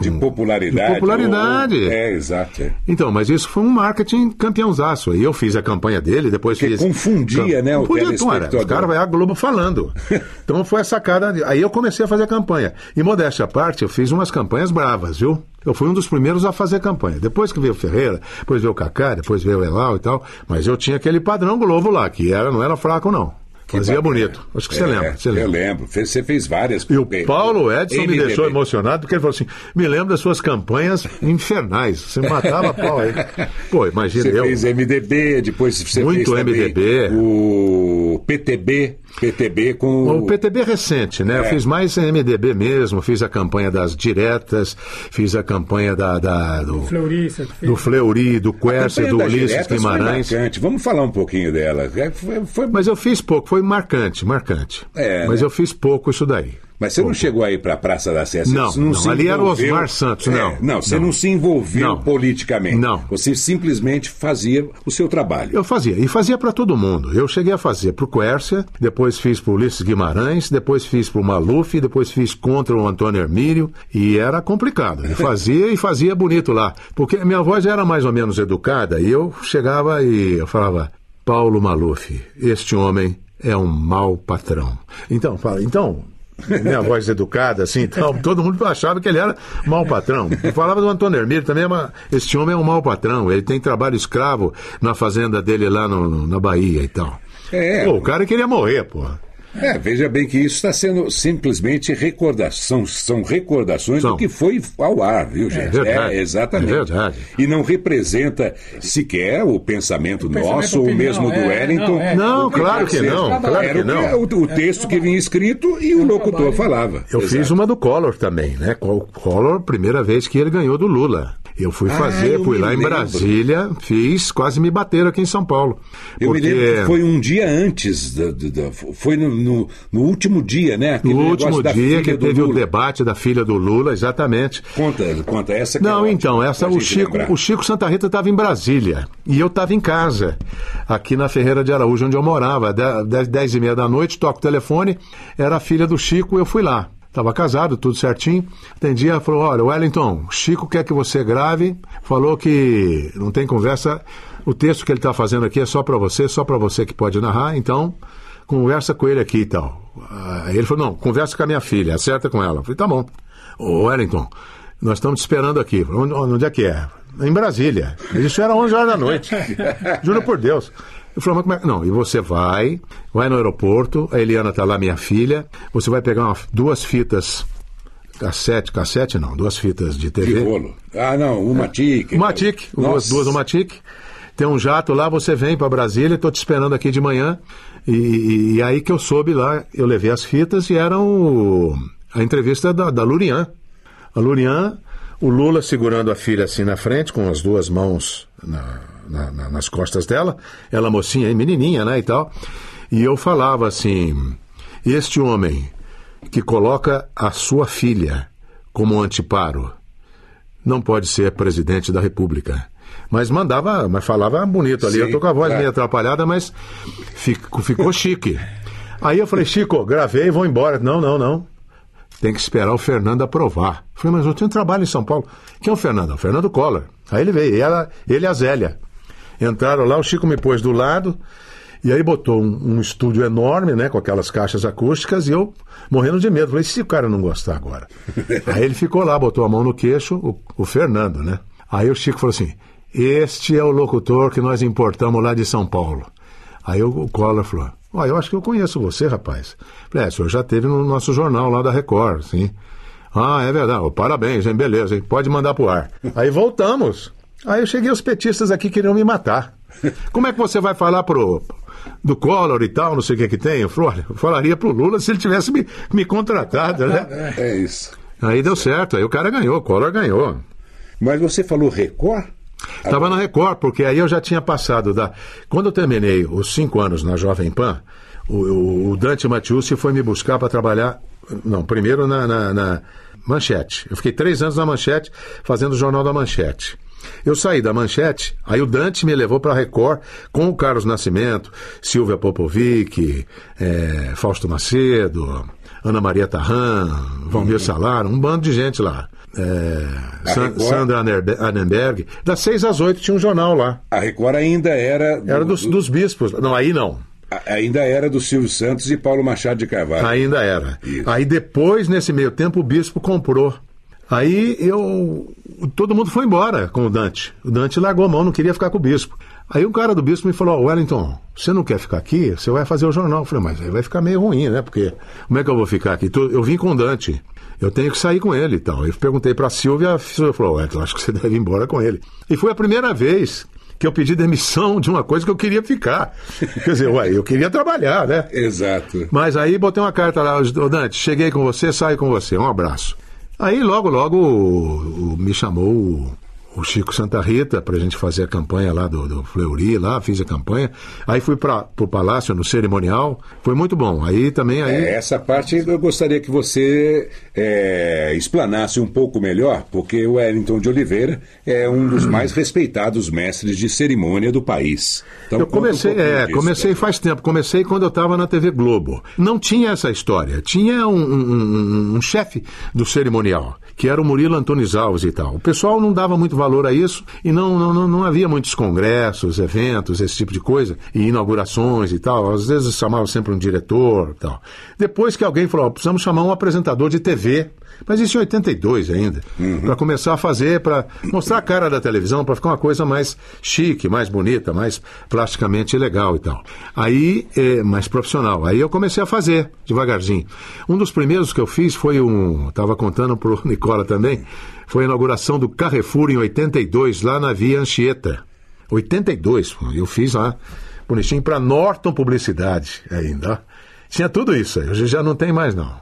De popularidade. De popularidade. ou- É, exato. é. Então, mas isso foi um marketing campeãozaço. Aí eu fiz a campanha dele, depois Porque fiz. confundia, né, o Não podia, telespectador. Os caras vai a Globo falando. então foi a sacada. Aí eu comecei a fazer a campanha. E modéstia à parte, eu fiz umas campanhas bravas, viu? Eu fui um dos primeiros a fazer campanha. Depois que veio o Ferreira, depois veio o Kaká, depois veio o Elal e tal. Mas eu tinha aquele padrão Globo lá, que era, não era fraco, não. Fazia bonito. Acho que você É, lembra. Você Eu lembra. lembro. Fez- Você fez várias. E o Paulo Edson me MDB. deixou emocionado porque ele falou assim: me lembra das suas campanhas infernais. Você matava pau aí. Pô, imagina Você eu. fez MDB, depois você Muito fez MDB. o PTB, PTB com O PTB recente, né? Eu É. fiz mais MDB mesmo, fiz a campanha das diretas, fiz a campanha da, da- do, Fleury, do Fleury, do A Quercia, campanha do Ulisses Guimarães. Foi marcante. Vamos falar um pouquinho dela. É, Foi, foi- Mas eu fiz pouco, foi marcante, marcante. É, Mas né? eu fiz pouco isso daí. Mas você não chegou aí para a Praça da Sé? você Não, não, se ali era o envolveu- Osmar Santos, É, não. Não, você Não. não, se envolveu Não. politicamente. Não. Você simplesmente fazia o seu trabalho. Eu fazia, e fazia para todo mundo. Eu cheguei a fazer pro Quércia, depois fiz pro Ulisses Guimarães, depois fiz pro Maluf, depois fiz contra o Antônio Hermílio, e era complicado. Eu fazia e fazia bonito lá, porque minha voz era mais ou menos educada, e eu chegava e eu falava, Paulo Maluf, este homem é um mau patrão. Então, fala, então, minha voz educada, assim, então, todo mundo achava que ele era mau patrão. Eu falava do Antônio Hermílio também, mas este homem é um mau patrão, ele tem trabalho escravo na fazenda dele lá no- no- na Bahia e tal. É. Pô, o cara queria morrer, pô. É, veja bem que isso está sendo simplesmente recordação, são recordações São. do que foi ao ar, viu, gente? verdade, exatamente. é verdade. E não representa sequer o pensamento, pensamento, nosso ou mesmo do é, Wellington. não, é. Não, claro que não, claro Era que o, não. o, o texto que vinha escrito e o locutor falava. Eu Exato. fiz uma do Collor também, né? O Collor, primeira vez que ele ganhou do Lula. Eu fui Ah, fazer, eu fui lá em lembro. Brasília, fiz, quase me bateram aqui em São Paulo. Eu porque... me lembro que foi um dia antes, da, da- foi no, no- no último dia, né? Aquele No último dia que teve o Lula. debate da filha do Lula, exatamente. Conta, conta essa que é Não, ótima, então, essa o Chico, lembrar. o Chico Santa Rita estava em Brasília e eu estava em casa, aqui na Ferreira de Araújo, onde eu morava. De- Dez, dez e meia da noite, toco o telefone, era a filha do Chico, eu fui lá. Estava casado, tudo certinho. Atendi, ela falou: Olha, Wellington, o Chico quer que você grave. Falou que não tem conversa. O texto que ele está fazendo aqui é só para você, só para você que pode narrar. Então, conversa com ele aqui e tal. Aí ele falou: Não, conversa com a minha filha, acerta com ela. Eu falei: Tá bom. Ô, Wellington, nós estamos te esperando aqui. Onde, onde é que é? Em Brasília. Isso era 11 horas da noite. Juro por Deus. Eu falei, mas como é. Não, e você vai, vai no aeroporto, a Eliana está lá, minha filha, você vai pegar uma- duas fitas, cassete, cassete não, duas fitas de TV. De rolo. Ah, não, uma tique. Uma tique, duas, duas uma tique. Tem um jato lá, você vem para Brasília, estou te esperando aqui de manhã. E, e- e aí que eu soube lá, eu levei as fitas e eram o- a entrevista da, da Lurian. A Lurian, o Lula segurando a filha assim na frente, com as duas mãos na- na- na- nas costas dela, ela mocinha, aí, menininha, né, e tal. E eu falava assim: este homem que coloca a sua filha como antiparo não pode ser presidente da República. Mas mandava, mas falava bonito ali. Sim, eu tô com a voz claro. meio atrapalhada, mas ficou, ficou chique. Aí eu falei, Chico, gravei e vou embora. Não, não, não. Tem que esperar o Fernando aprovar. Eu falei, mas eu tenho trabalho em São Paulo. Quem é o Fernando? O Fernando Collor. Aí ele veio, e ela, ele e a Zélia. Entraram lá, o Chico me pôs do lado, e aí botou um, um estúdio enorme, né, com aquelas caixas acústicas, e eu morrendo de medo. Falei, se o cara não gostar agora? aí ele ficou lá, botou a mão no queixo, o, o Fernando, né? Aí o Chico falou assim: Este é o locutor que nós importamos lá de São Paulo. Aí o, o Collor falou: Ó, eu acho que eu conheço você, rapaz. Falei, é, o senhor já teve no nosso jornal lá da Record, sim. Ah, é verdade. Parabéns, hein? Beleza, hein? Pode mandar pro ar. Aí voltamos. Aí eu cheguei, os petistas aqui queriam me matar. Como é que você vai falar pro do Collor e tal, não sei o que que tem? Eu falei, olha, eu falaria pro Lula se ele tivesse me, me contratado, né? É isso. Aí deu certo, aí o cara ganhou, o Collor ganhou. Mas você falou Record? Estava na Record, porque aí eu já tinha passado da. Quando eu terminei os cinco anos na Jovem Pan, o, o- o Dante Matiusi foi me buscar para trabalhar. Não, primeiro na, na- na Manchete. Eu fiquei três anos na Manchete, fazendo o Jornal da Manchete. Eu saí da manchete, aí o Dante me levou para a Record com o Carlos Nascimento, Silvia Popovic, é, Fausto Macedo, Ana Maria Tarran, Valmir uhum. Salaro, um bando de gente lá. É, San, Sandra Annenberg. Das seis às oito tinha um jornal lá. A Record ainda era. Do, era dos, do... dos bispos. Não, aí não. Ainda era do Silvio Santos e Paulo Machado de Carvalho. Ainda era. Isso. Aí depois, nesse meio tempo, o bispo comprou. Aí eu. Todo mundo foi embora com o Dante. O Dante largou a mão, não queria ficar com o bispo. Aí o cara do bispo me falou: Wellington, você não quer ficar aqui? Você vai fazer o jornal. Eu falei: Mas aí vai ficar meio ruim, né? Porque como é que eu vou ficar aqui? Eu vim com o Dante. Eu tenho que sair com ele e tal. Eu perguntei para a Silvia, a Silvia falou: Wellington, acho que você deve ir embora com ele. E foi a primeira vez que eu pedi demissão de uma coisa que eu queria ficar. Quer dizer, ué, eu queria trabalhar, né? Exato. Mas aí botei uma carta lá, ô Dante, cheguei com você, saio com você, um abraço. Aí logo, logo me chamou o Chico Santa Rita para a gente fazer a campanha lá do, do Fleury, lá fiz a campanha. Aí fui para o Palácio no cerimonial, foi muito bom. Aí também aí é, essa parte eu gostaria que você é, explanasse um pouco melhor, porque o Wellington de Oliveira é um dos mais respeitados mestres de cerimônia do país. Então, eu comecei, um é, disso, comecei faz tempo. Comecei quando eu estava na TV Globo. Não tinha essa história. Tinha um, um, um, um chefe do cerimonial que era o Murilo Antunes Alves e tal. O pessoal não dava muito valor a isso e não, não, não havia muitos congressos, eventos, esse tipo de coisa, e inaugurações e tal. Às vezes chamava sempre um diretor e tal. Depois que alguém falou, precisamos chamar um apresentador de TV mas isso em 82 ainda. Uhum. Para começar a fazer, para mostrar a cara da televisão, para ficar uma coisa mais chique, mais bonita, mais plasticamente legal e tal. Aí, é, mais profissional. Aí eu comecei a fazer, devagarzinho. Um dos primeiros que eu fiz foi um. Estava contando para o Nicola também. Foi a inauguração do Carrefour em 82, lá na Via Anchieta. 82, eu fiz lá, bonitinho, para Norton Publicidade ainda. Tinha tudo isso hoje já não tem mais não.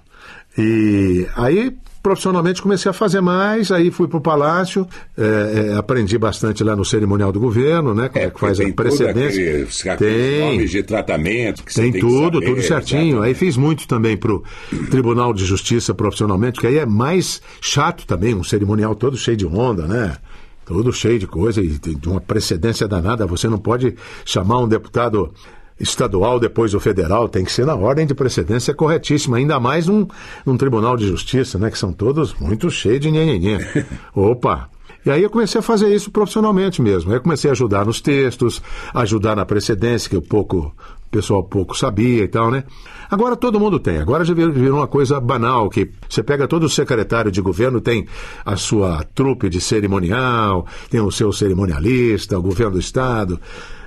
E aí profissionalmente comecei a fazer mais, aí fui para o Palácio, é, é, aprendi bastante lá no cerimonial do governo, né? Como é, é que faz a precedência. Aqueles, tem nomes de tratamento. Que tem, tem tudo, saber, tudo certinho. Exatamente. Aí fiz muito também para o Tribunal de Justiça profissionalmente, que aí é mais chato também, um cerimonial todo cheio de onda, né? Todo cheio de coisa e de uma precedência danada. Você não pode chamar um deputado estadual, depois o federal, tem que ser na ordem de precedência corretíssima, ainda mais num, num tribunal de justiça, né? Que são todos muito cheios de nhenhenhê. Opa! E aí eu comecei a fazer isso profissionalmente mesmo. Eu comecei a ajudar nos textos, ajudar na precedência, que o pouco, o pessoal pouco sabia e tal, né? Agora todo mundo tem. Agora já virou uma coisa banal, que você pega todo o secretário de governo, tem a sua trupe de cerimonial, tem o seu cerimonialista, o governo do Estado.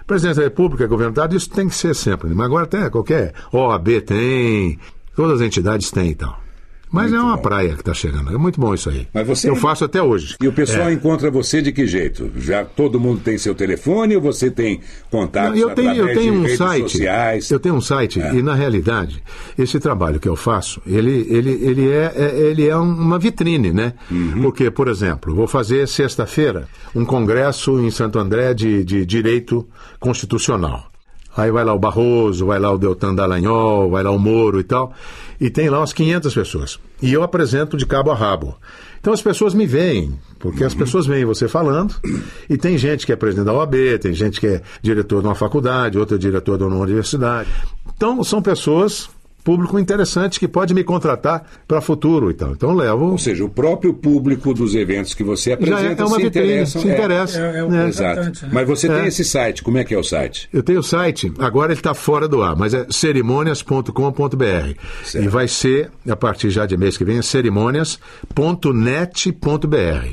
Presidência da República, governo do Estado, isso tem que ser sempre. Mas agora até qualquer OAB tem, todas as entidades têm e tal. Mas muito é uma bom. praia que está chegando. É muito bom isso aí. Mas você... Eu faço até hoje. E o pessoal é. encontra você de que jeito? Já todo mundo tem seu telefone ou você tem contatos eu tenho, eu tenho um site, sociais? Eu tenho um site é. e na realidade esse trabalho que eu faço ele ele ele é, é ele é uma vitrine, né? Uhum. Porque por exemplo vou fazer sexta-feira um congresso em Santo André de, de direito constitucional. Aí vai lá o Barroso, vai lá o Deltan Dallagnol, vai lá o Moro e tal. E tem lá umas 500 pessoas. E eu apresento de cabo a rabo. Então as pessoas me veem, porque as pessoas veem você falando, e tem gente que é presidente da OAB, tem gente que é diretor de uma faculdade, outro é diretor de uma universidade. Então são pessoas público interessante que pode me contratar para futuro e tal. Então levo. Ou seja, o próprio público dos eventos que você apresenta Já é, é uma se vitrine, se é. interessa. É, é, é Exato. Né? Mas você tem é. esse site. Como é que é o site? Eu tenho o site. Agora ele está fora do ar, mas é cerimônias.com.br e vai ser a partir já de mês que vem cerimônias.net.br.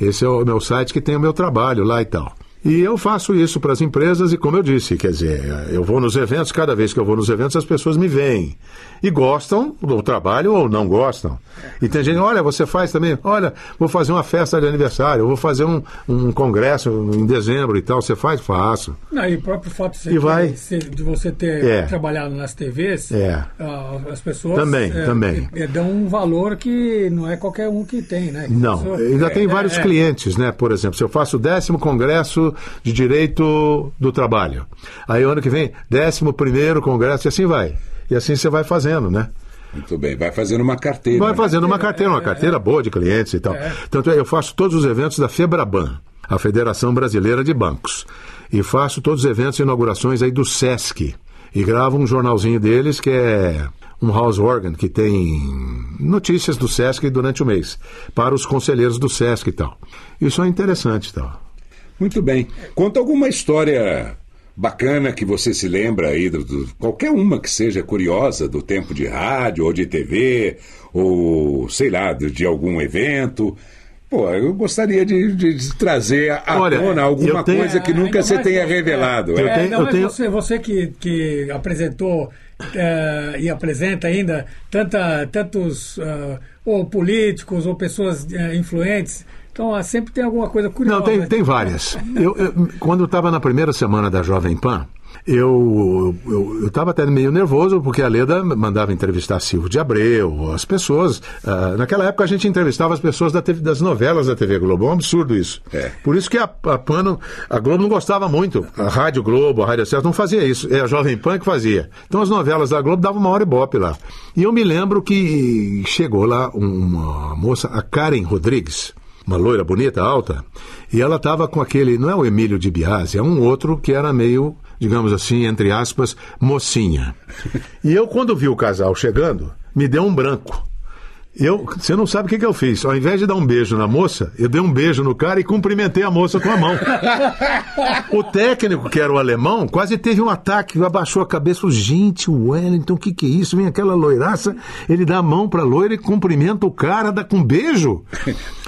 Esse é o meu site que tem o meu trabalho lá e tal. E eu faço isso para as empresas e, como eu disse, quer dizer, eu vou nos eventos, cada vez que eu vou nos eventos, as pessoas me veem. E gostam do trabalho ou não gostam. E tem gente, olha, você faz também, olha, vou fazer uma festa de aniversário, vou fazer um, um congresso em dezembro e tal, você faz? Faço. Não, e o próprio fato de você, ter, vai... de você ter é. trabalhado nas TVs, é. as pessoas também, é, também. É, dão um valor que não é qualquer um que tem, né? não, pessoa... ainda tem é, vários é. clientes, né? Por exemplo, se eu faço o décimo congresso de Direito do Trabalho. Aí ano que vem, 11 Congresso e assim vai. E assim você vai fazendo, né? Muito bem, vai fazendo uma carteira. Vai né? fazendo uma carteira, uma carteira boa de clientes e tal. É. Tanto é, eu faço todos os eventos da Febraban. a Federação Brasileira de Bancos. E faço todos os eventos e inaugurações aí do SESC. E gravo um jornalzinho deles que é um house organ que tem notícias do SESC durante o mês, para os conselheiros do SESC e tal. Isso é interessante e tal. Muito bem. Conta alguma história bacana que você se lembra aí, do, do- qualquer uma que seja curiosa do tempo de rádio ou de TV, ou sei lá, de, de algum evento. Pô, eu gostaria de, de- de trazer à Olha, tona alguma eu tenho- coisa que É, nunca ainda você tenha você- revelado. Eu É, tenho- ainda eu tenho- você, você que, que apresentou eh, e apresenta ainda tanta, tantos ah, ou políticos ou pessoas eh, influentes. Então ah, sempre tem alguma coisa curiosa. Não, tem, tem várias. Eu, eu- quando eu estava na primeira semana da Jovem Pan, eu estava até meio nervoso, porque a Leda mandava entrevistar Silvio de Abreu, as pessoas. ah, naquela época a gente entrevistava as pessoas da TV das novelas da TV Globo. É um absurdo isso. É. Por isso que a, a a Globo não gostava muito. A Rádio Globo, a Rádio Certo não fazia isso. É a Jovem Pan que fazia. Então as novelas da Globo davam uma hora e bope lá. E eu me lembro que chegou lá uma moça, a Karen Rodrigues uma loira bonita, alta, e ela estava com aquele, não é o Emílio de Biasi, é um outro que era meio, digamos assim, entre aspas, mocinha. E eu, quando vi o casal chegando, me deu um branco. Eu, você não sabe o que, que eu fiz. Ao invés de dar um beijo na moça, eu dei um beijo no cara e cumprimentei a moça com a mão. o técnico, que era o alemão, quase teve um ataque, abaixou a cabeça. Gente, o Wellington, o que, que é isso? Vem aquela loiraça, ele dá a mão pra loira e cumprimenta o cara, dá com um beijo.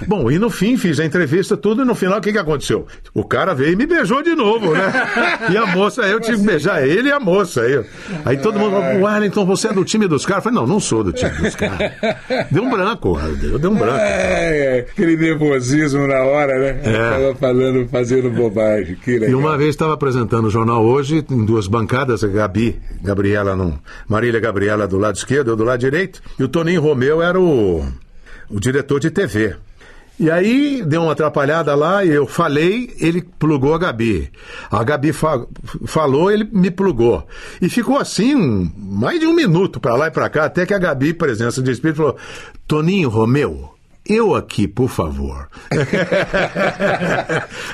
Bom, e no fim fiz a entrevista, tudo, e no final o que, que aconteceu? O cara veio e me beijou de novo, né? E a moça, eu tive que beijar ele e a moça. Aí, aí todo mundo falou, Wellington, você é do time dos caras? Eu falei, não, não sou do time dos caras. Deu um branco, deu, deu um branco. É, é, aquele nervosismo na hora, né? É. Tava falando, fazendo bobagem. E uma vez estava apresentando o jornal hoje, em duas bancadas, a Gabi, Gabriela não. Marília Gabriela do lado esquerdo, eu do lado direito, e o Toninho Romeu era o, o diretor de TV. E aí deu uma atrapalhada lá, e eu falei, ele plugou a Gabi. A Gabi fa- falou, ele me plugou. E ficou assim, mais de um minuto para lá e para cá, até que a Gabi, presença de espírito, falou: Toninho Romeu, eu aqui, por favor.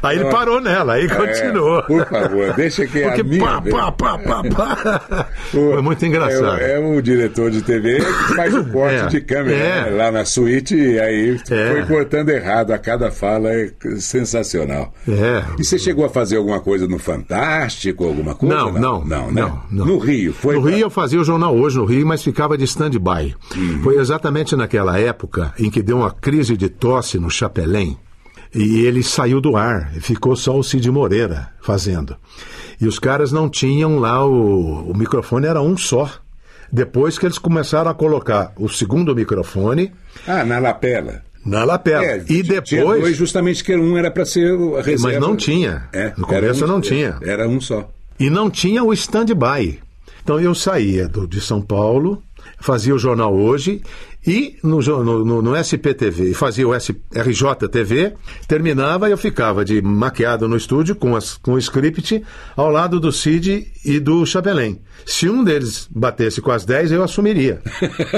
aí ele parou nela, aí continuou. É, por favor, deixa que Porque a minha pá, pá, pá, pá, pá. Foi muito engraçado. É, o- é o diretor de TV que faz o corte É, de câmera é. né, lá na suíte e aí É. foi cortando errado. A cada fala é sensacional. É. E você chegou a fazer alguma coisa no Fantástico, alguma coisa? Não, não, não, né? não, não. No Rio, foi. No Rio eu fazia o jornal hoje no Rio, mas ficava de stand-by. Uhum. Foi exatamente naquela época em que deu uma crise de tosse no Chapelém. E ele saiu do ar, ficou só o Cid Moreira fazendo. E os caras não tinham lá o, o microfone, era um só. Depois que eles começaram a colocar o segundo microfone Ah, na lapela. na lapela. É, e depois. dois, justamente que um era para ser a reserva. Mas não tinha. É, No começo um- não tinha. Era um só. E não tinha o stand-by. Então eu saía do, de São Paulo, fazia o jornal hoje e no, no, no, SPTV, fazia o RJTV, terminava e eu ficava de maquiado no estúdio com, as, com o script ao lado do Cid e do Chapelém. Se um deles batesse com as 10, eu assumiria.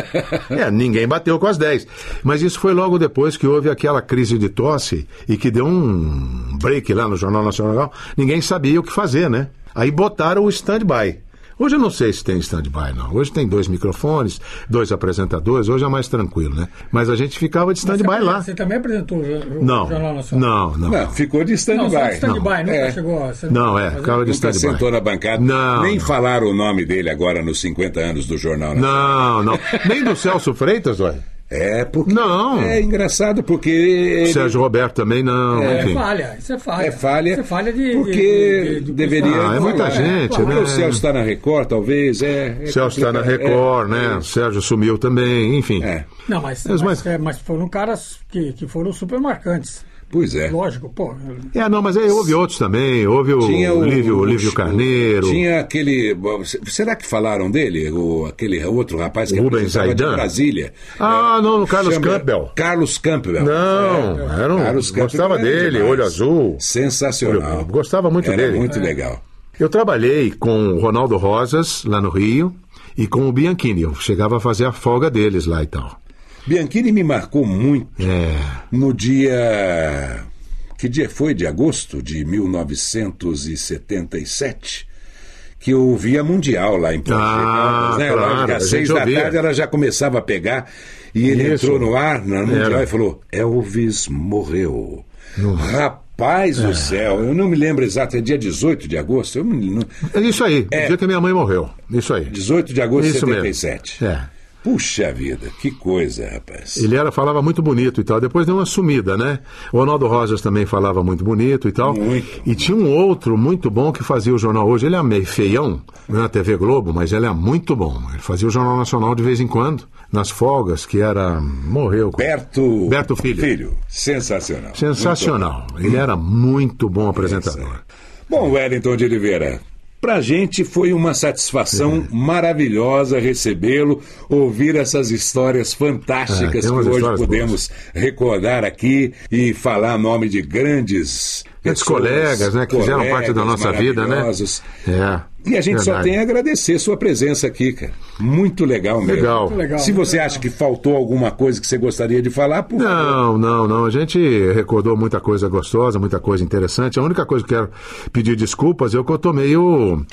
é, ninguém bateu com as 10. Mas isso foi logo depois que houve aquela crise de tosse e que deu um break lá no Jornal Nacional. Ninguém sabia o que fazer, né? Aí botaram o stand-by. Hoje eu não sei se tem stand-by, não. Hoje tem dois microfones, dois apresentadores, hoje é mais tranquilo, né? Mas a gente ficava de stand-by lá. Você também apresentou o, o Não, Jornal Nacional? não, não. Não, ficou de Não, de stand-by. stand-by, nunca É. chegou a... Não, é, ficava de Nunca stand-by. sentou na bancada. Não, Nem não. falaram o nome dele agora nos 50 anos do jornal. né? Não, não. Nem do Celso Freitas, olha. É porque. Não. É engraçado porque. ele- Sérgio Roberto também não, É. É enfim. falha, isso é falha. É falha. Isso é falha de... Porque de- de- de- deveria. Ah, é muita falar. gente, Porque né? o Celso está na Record, talvez. É, é Celso está na complicado. Record, É, né? é. O Sérgio sumiu também, enfim. É. Não, mas, Mas- mas, mas- é, mas foram caras que, que foram super marcantes. Pois é. Lógico, pô. É, não, mas aí houve outros também. Houve o, Tinha o, Lívio, o- Lívio Carneiro. Tinha aquele. Será que falaram dele? O, aquele outro rapaz que Rubens apresentava de Zaidan? Brasília. Ah, não, o Carlos Chama- Campbell. Carlos Campbell. Não, era um- Carlos Campbell gostava era dele, demais. olho azul. Sensacional. Olho- gostava muito Era dele. muito É. legal. Eu trabalhei com o Ronaldo Rosas, lá no Rio, e com o Bianchini. Eu chegava a fazer a folga deles lá e tal. Bianchini me marcou muito É. no dia que dia foi de agosto de 1977 que eu via Mundial lá em Ponte Ah, né? claro, Lá às seis da ouvia. tarde ela já começava a pegar e ele Isso. entrou no ar no Mundial Era. e falou: Elvis morreu. Rapaz do céu, eu não me lembro exato, é dia 18 de agosto? Eu não- É isso aí, É. o dia que a minha mãe morreu. Isso aí. 18 de agosto de Isso mesmo. 77. É. Puxa vida, que coisa, rapaz. Ele era, falava muito bonito e tal. Depois deu uma sumida, né? O Ronaldo Rosas também falava muito bonito e tal. Muito. E tinha um outro muito bom que fazia o jornal hoje. Ele é meio feião, não é na TV Globo, mas ele é muito bom. Ele fazia o Jornal Nacional de vez em quando, nas folgas, que era. Morreu. Berto, Berto Filho. Sensacional. Sensacional. Ele era muito bom apresentador. Bom, Wellington de Oliveira, pra gente foi uma satisfação maravilhosa recebê-lo, ouvir essas histórias É, fantásticas tem que hoje podemos recordar aqui e falar nome de grandes colegas, né? Que fizeram parte da colegas nossa vida, né? É. E a gente só verdade. tem a agradecer sua presença aqui, cara. Muito legal mesmo. Legal. Muito legal, Se você legal. acha que faltou alguma coisa que você gostaria de falar, por favor. Não, não, não. A gente recordou muita coisa gostosa, muita coisa interessante. A única coisa que eu quero pedir desculpas é que eu tô meio,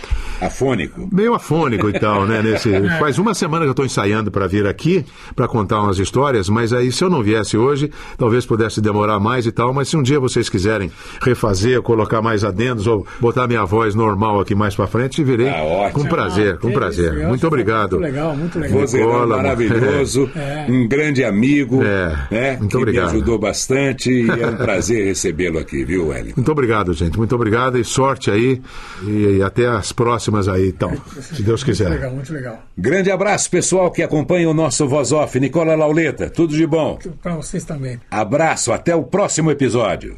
Afônico. meio afônico e tal, né? Nesse, faz uma semana que eu estou ensaiando para vir aqui, para contar umas histórias, mas aí se eu não viesse hoje, talvez pudesse demorar mais e tal. Mas se um dia vocês quiserem refazer, colocar mais adendos ou botar minha voz normal aqui mais para frente, virei Tá ótimo. com prazer, com Que prazer. muito obrigado. Muito legal, muito legal. Vozeirão Nicola, maravilhoso, É. um grande amigo, É, né? muito que obrigado. me ajudou bastante e é um prazer recebê-lo aqui, viu, Wellington? Muito obrigado, gente. Muito obrigado e sorte aí. E, e até as próximas aí, então. Se Deus Muito quiser. legal, muito legal. Grande abraço, pessoal que acompanha o nosso Voz Off. Nicola Lauleta, tudo de bom. Para vocês também. Abraço, até o próximo episódio.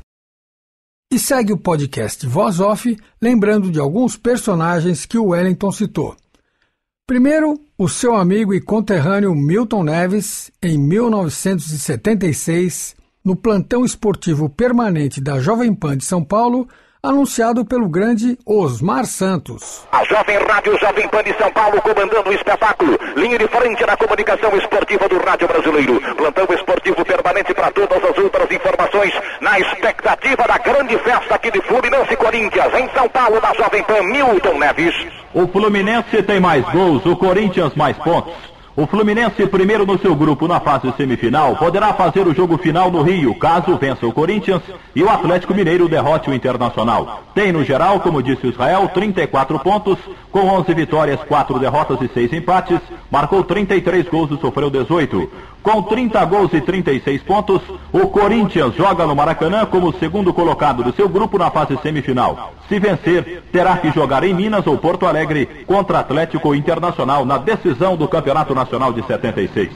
E segue o podcast Voz Off, lembrando de alguns personagens que o Wellington citou. Primeiro, o seu amigo e conterrâneo Milton Neves, em 1976, no plantão esportivo permanente da Jovem Pan de São Paulo, anunciado pelo grande Osmar Santos. A Jovem Rádio Jovem Pan de São Paulo comandando o espetáculo. Linha de frente na comunicação esportiva do rádio brasileiro. Plantão esportivo permanente para todas as outras informações. Na expectativa da grande festa aqui de Fluminense e Corinthians. Em São Paulo, da Jovem Pan, Milton Neves. O Fluminense tem mais gols, o Corinthians mais pontos. O Fluminense, primeiro no seu grupo na fase semifinal, poderá fazer o jogo final no Rio, caso vença o Corinthians e o Atlético Mineiro derrote o Internacional. Tem no geral, como disse Israel, 34 pontos, com 11 vitórias, 4 derrotas e 6 empates, marcou 33 gols e sofreu 18. Com 30 gols e 36 pontos, o Corinthians joga no Maracanã como segundo colocado do seu grupo na fase semifinal. Se vencer, terá que jogar em Minas ou Porto Alegre contra Atlético Internacional na decisão do Campeonato Nacional de 76.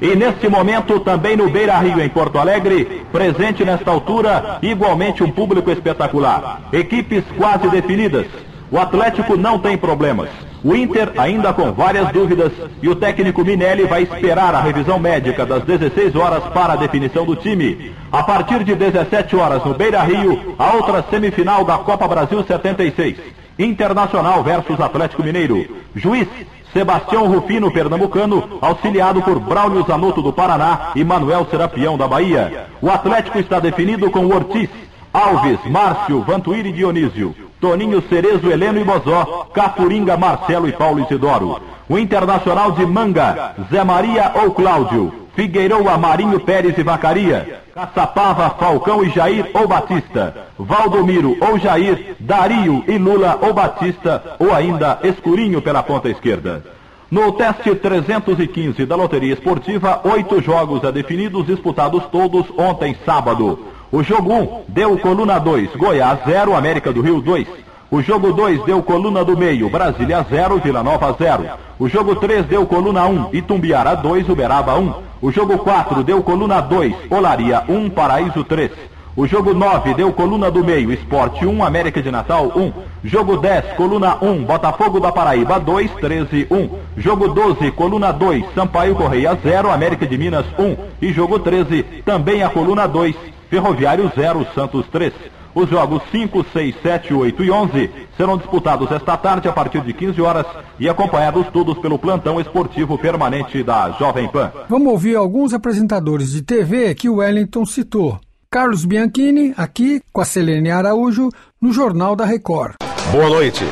E neste momento, também no Beira Rio, em Porto Alegre, presente nesta altura, igualmente um público espetacular. Equipes quase definidas. O Atlético não tem problemas. O Inter ainda com várias dúvidas e o técnico Minelli vai esperar a revisão médica das 16 horas para a definição do time. A partir de 17 horas no Beira Rio, a outra semifinal da Copa Brasil 76. Internacional versus Atlético Mineiro. Juiz Sebastião Rufino, pernambucano, auxiliado por Braulio Zanotto do Paraná e Manuel Serapião da Bahia. O Atlético está definido com Ortiz, Alves, Márcio, Vantuíri e Dionísio, Toninho Cerezo, Heleno e Bozó, Cafuringa, Marcelo e Paulo Isidoro. O Internacional de Manga, Zé Maria ou Cláudio, Figueiroa, Marinho Pérez e Vacaria, Caçapava, Falcão e Jair ou Batista, Valdomiro ou Jair, Dario e Lula ou Batista, ou ainda Escurinho pela ponta esquerda. No teste 315 da Loteria Esportiva, oito jogos a definidos, disputados todos ontem sábado. O jogo 1 deu coluna 2, Goiás 0, América do Rio 2. O jogo 2 deu coluna do meio, Brasília 0, Vila Nova 0. O jogo 3 deu coluna 1, Itumbiara 2, Uberaba 1. O jogo 4 deu coluna 2, Olaria 1, Paraíso 3. O jogo 9 deu coluna do meio, Esporte 1, América de Natal 1. Jogo 10, coluna 1, Botafogo da Paraíba 2, 13 1. Jogo 12, coluna 2, Sampaio Correia 0, América de Minas 1. E jogo 13, também a coluna 2, Ferroviário 0, Santos 3. Os jogos 5, 6, 7, 8 e 11 serão disputados esta tarde a partir de 15 horas e acompanhados todos pelo plantão esportivo permanente da Jovem Pan. Vamos ouvir alguns apresentadores de TV que o Wellington citou. Carlos Bianchini, aqui com a Selene Araújo, no Jornal da Record. Boa noite.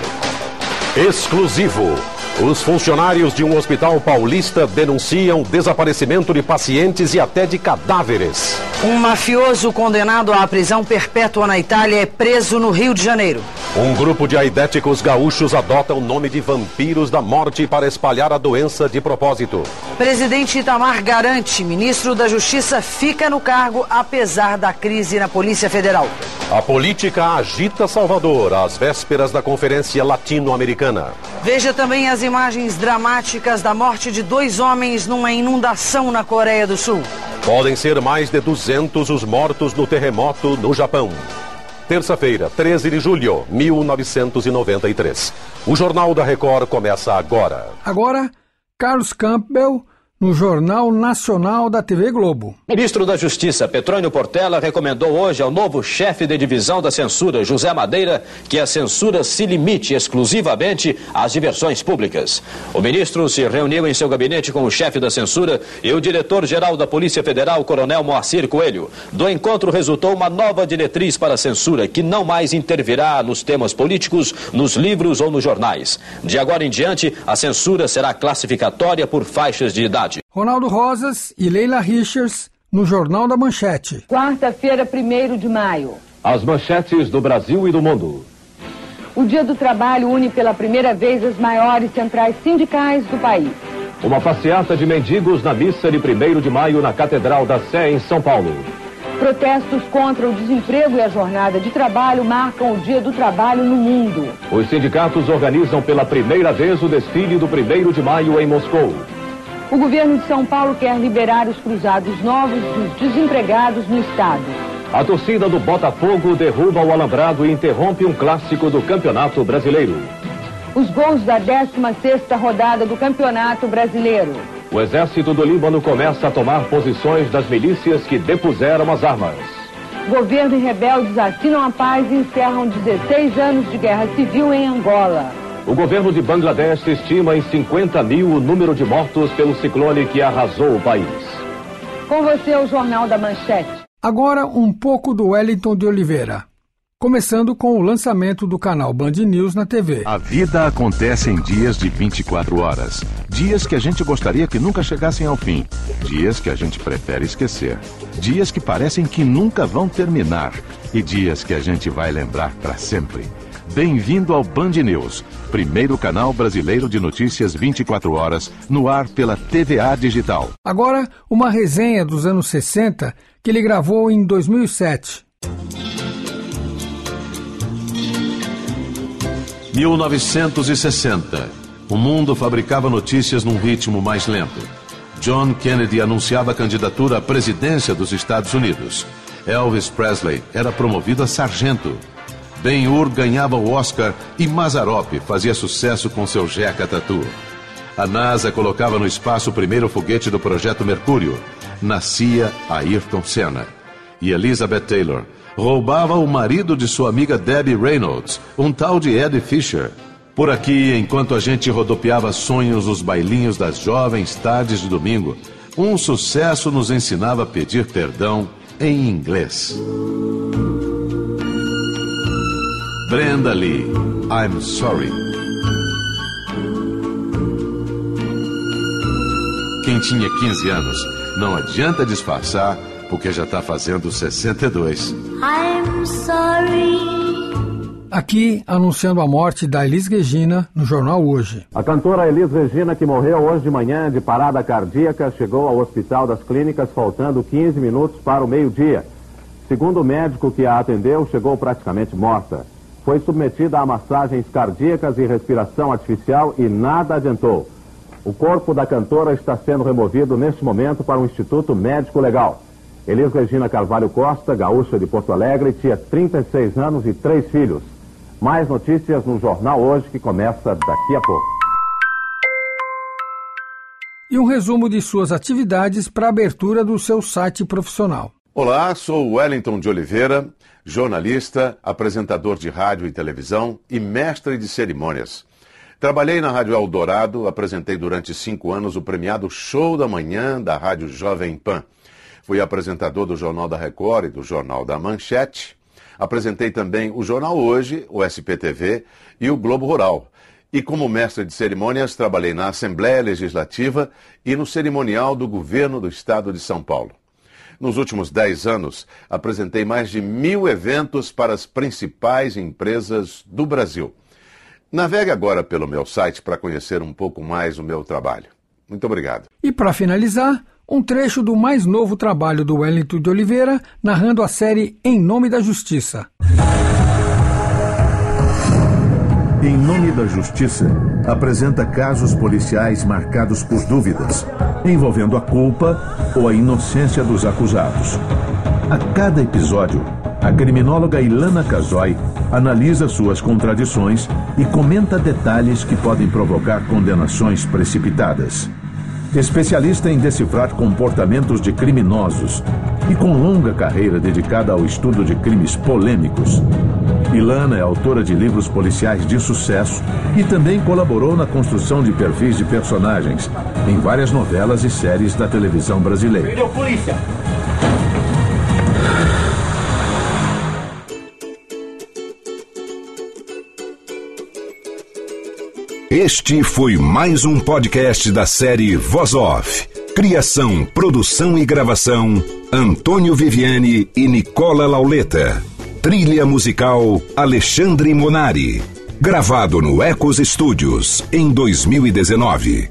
Exclusivo. Os funcionários de um hospital paulista denunciam desaparecimento de pacientes e até de cadáveres. Um mafioso condenado à prisão perpétua na Itália é preso no Rio de Janeiro. Um grupo de aidéticos gaúchos adota o nome de vampiros da morte para espalhar a doença de propósito. Presidente Itamar garante, ministro da Justiça fica no cargo apesar da crise na Polícia Federal. A política agita Salvador às vésperas da Conferência Latino-Americana. Veja também as imagens dramáticas da morte de dois homens numa inundação na Coreia do Sul. Podem ser mais de 200 os mortos no terremoto no Japão. Terça-feira, 13 de julho, 1993. O Jornal da Record começa agora. Agora, Carlos Campbell no Jornal Nacional da TV Globo. Ministro da Justiça, Petrônio Portela, recomendou hoje ao novo chefe de divisão da censura, José Madeira, que a censura se limite exclusivamente às diversões públicas. O ministro se reuniu em seu gabinete com o chefe da censura e o diretor-geral da Polícia Federal, Coronel Moacir Coelho. Do encontro resultou uma nova diretriz para a censura, que não mais intervirá nos temas políticos, nos livros ou nos jornais. De agora em diante, a censura será classificatória por faixas de idade. Ronaldo Rosas e Leila Richards no Jornal da Manchete. Quarta-feira, 1 de maio. As manchetes do Brasil e do mundo. O Dia do Trabalho une pela primeira vez as maiores centrais sindicais do país. Uma passeata de mendigos na missa de 1 de maio na Catedral da Sé, em São Paulo. Protestos contra o desemprego e a jornada de trabalho marcam o Dia do Trabalho no mundo. Os sindicatos organizam pela primeira vez o desfile do 1 de maio em Moscou. O governo de São Paulo quer liberar os cruzados novos dos desempregados no estado. A torcida do Botafogo derruba o alambrado e interrompe um clássico do Campeonato Brasileiro. Os gols da 16ª rodada do Campeonato Brasileiro. O exército do Líbano começa a tomar posições das milícias que depuseram as armas. Governo e rebeldes assinam a paz e encerram 16 anos de guerra civil em Angola. O governo de Bangladesh estima em 50 mil o número de mortos pelo ciclone que arrasou o país. Com você, o Jornal da Manchete. Agora, um pouco do Wellington de Oliveira. Começando com o lançamento do canal Band News na TV. A vida acontece em dias de 24 horas. Dias que a gente gostaria que nunca chegassem ao fim. Dias que a gente prefere esquecer. Dias que parecem que nunca vão terminar. E dias que a gente vai lembrar para sempre. Bem-vindo ao Band News, primeiro canal brasileiro de notícias 24 horas, no ar pela TVA Digital. Agora, uma resenha dos anos 60 que ele gravou em 2007. 1960. O mundo fabricava notícias num ritmo mais lento. John Kennedy anunciava a candidatura à presidência dos Estados Unidos. Elvis Presley era promovido a sargento. Ben-Hur ganhava o Oscar e Mazarop fazia sucesso com seu Jeca Tatu. A NASA colocava no espaço o primeiro foguete do projeto Mercúrio. Nascia Ayrton Senna. E Elizabeth Taylor roubava o marido de sua amiga Debbie Reynolds, um tal de Eddie Fisher. Por aqui, enquanto a gente rodopiava sonhos nos bailinhos das jovens tardes de domingo, um sucesso nos ensinava a pedir perdão em inglês. Brenda Lee, I'm Sorry. Quem tinha 15 anos, não adianta disfarçar, porque já está fazendo 62. I'm sorry. Aqui, anunciando a morte da Elis Regina no Jornal Hoje. A cantora Elis Regina, que morreu hoje de manhã de parada cardíaca, chegou ao Hospital das Clínicas faltando 15 minutos para o meio-dia. Segundo o médico que a atendeu, chegou praticamente morta foi submetida a massagens cardíacas e respiração artificial e nada adiantou. O corpo da cantora está sendo removido neste momento para o Instituto Médico Legal. Elis Regina Carvalho Costa, gaúcha de Porto Alegre, tinha 36 anos e três filhos. Mais notícias no Jornal Hoje, que começa daqui a pouco. E um resumo de suas atividades para a abertura do seu site profissional. Olá, sou Wellington de Oliveira jornalista, apresentador de rádio e televisão e mestre de cerimônias. Trabalhei na Rádio Eldorado, apresentei durante cinco anos o premiado Show da Manhã da Rádio Jovem Pan. Fui apresentador do Jornal da Record e do Jornal da Manchete. Apresentei também o Jornal Hoje, o SPTV e o Globo Rural. E como mestre de cerimônias, trabalhei na Assembleia Legislativa e no cerimonial do governo do estado de São Paulo. Nos últimos dez anos, apresentei mais de mil eventos para as principais empresas do Brasil. Navegue agora pelo meu site para conhecer um pouco mais o meu trabalho. Muito obrigado. E para finalizar, um trecho do mais novo trabalho do Wellington de Oliveira, narrando a série Em Nome da Justiça. Em Nome da Justiça, apresenta casos policiais marcados por dúvidas, envolvendo a culpa ou a inocência dos acusados. A cada episódio, a criminóloga Ilana Casoy analisa suas contradições e comenta detalhes que podem provocar condenações precipitadas. Especialista em decifrar comportamentos de criminosos e com longa carreira dedicada ao estudo de crimes polêmicos, Ilana é autora de livros policiais de sucesso e também colaborou na construção de perfis de personagens em várias novelas e séries da televisão brasileira. polícia! Este foi mais um podcast da série Voz Off. Criação, produção e gravação: Antônio Viviane e Nicola Lauleta. Trilha musical: Alexandre Monari. Gravado no Ecos Studios em 2019.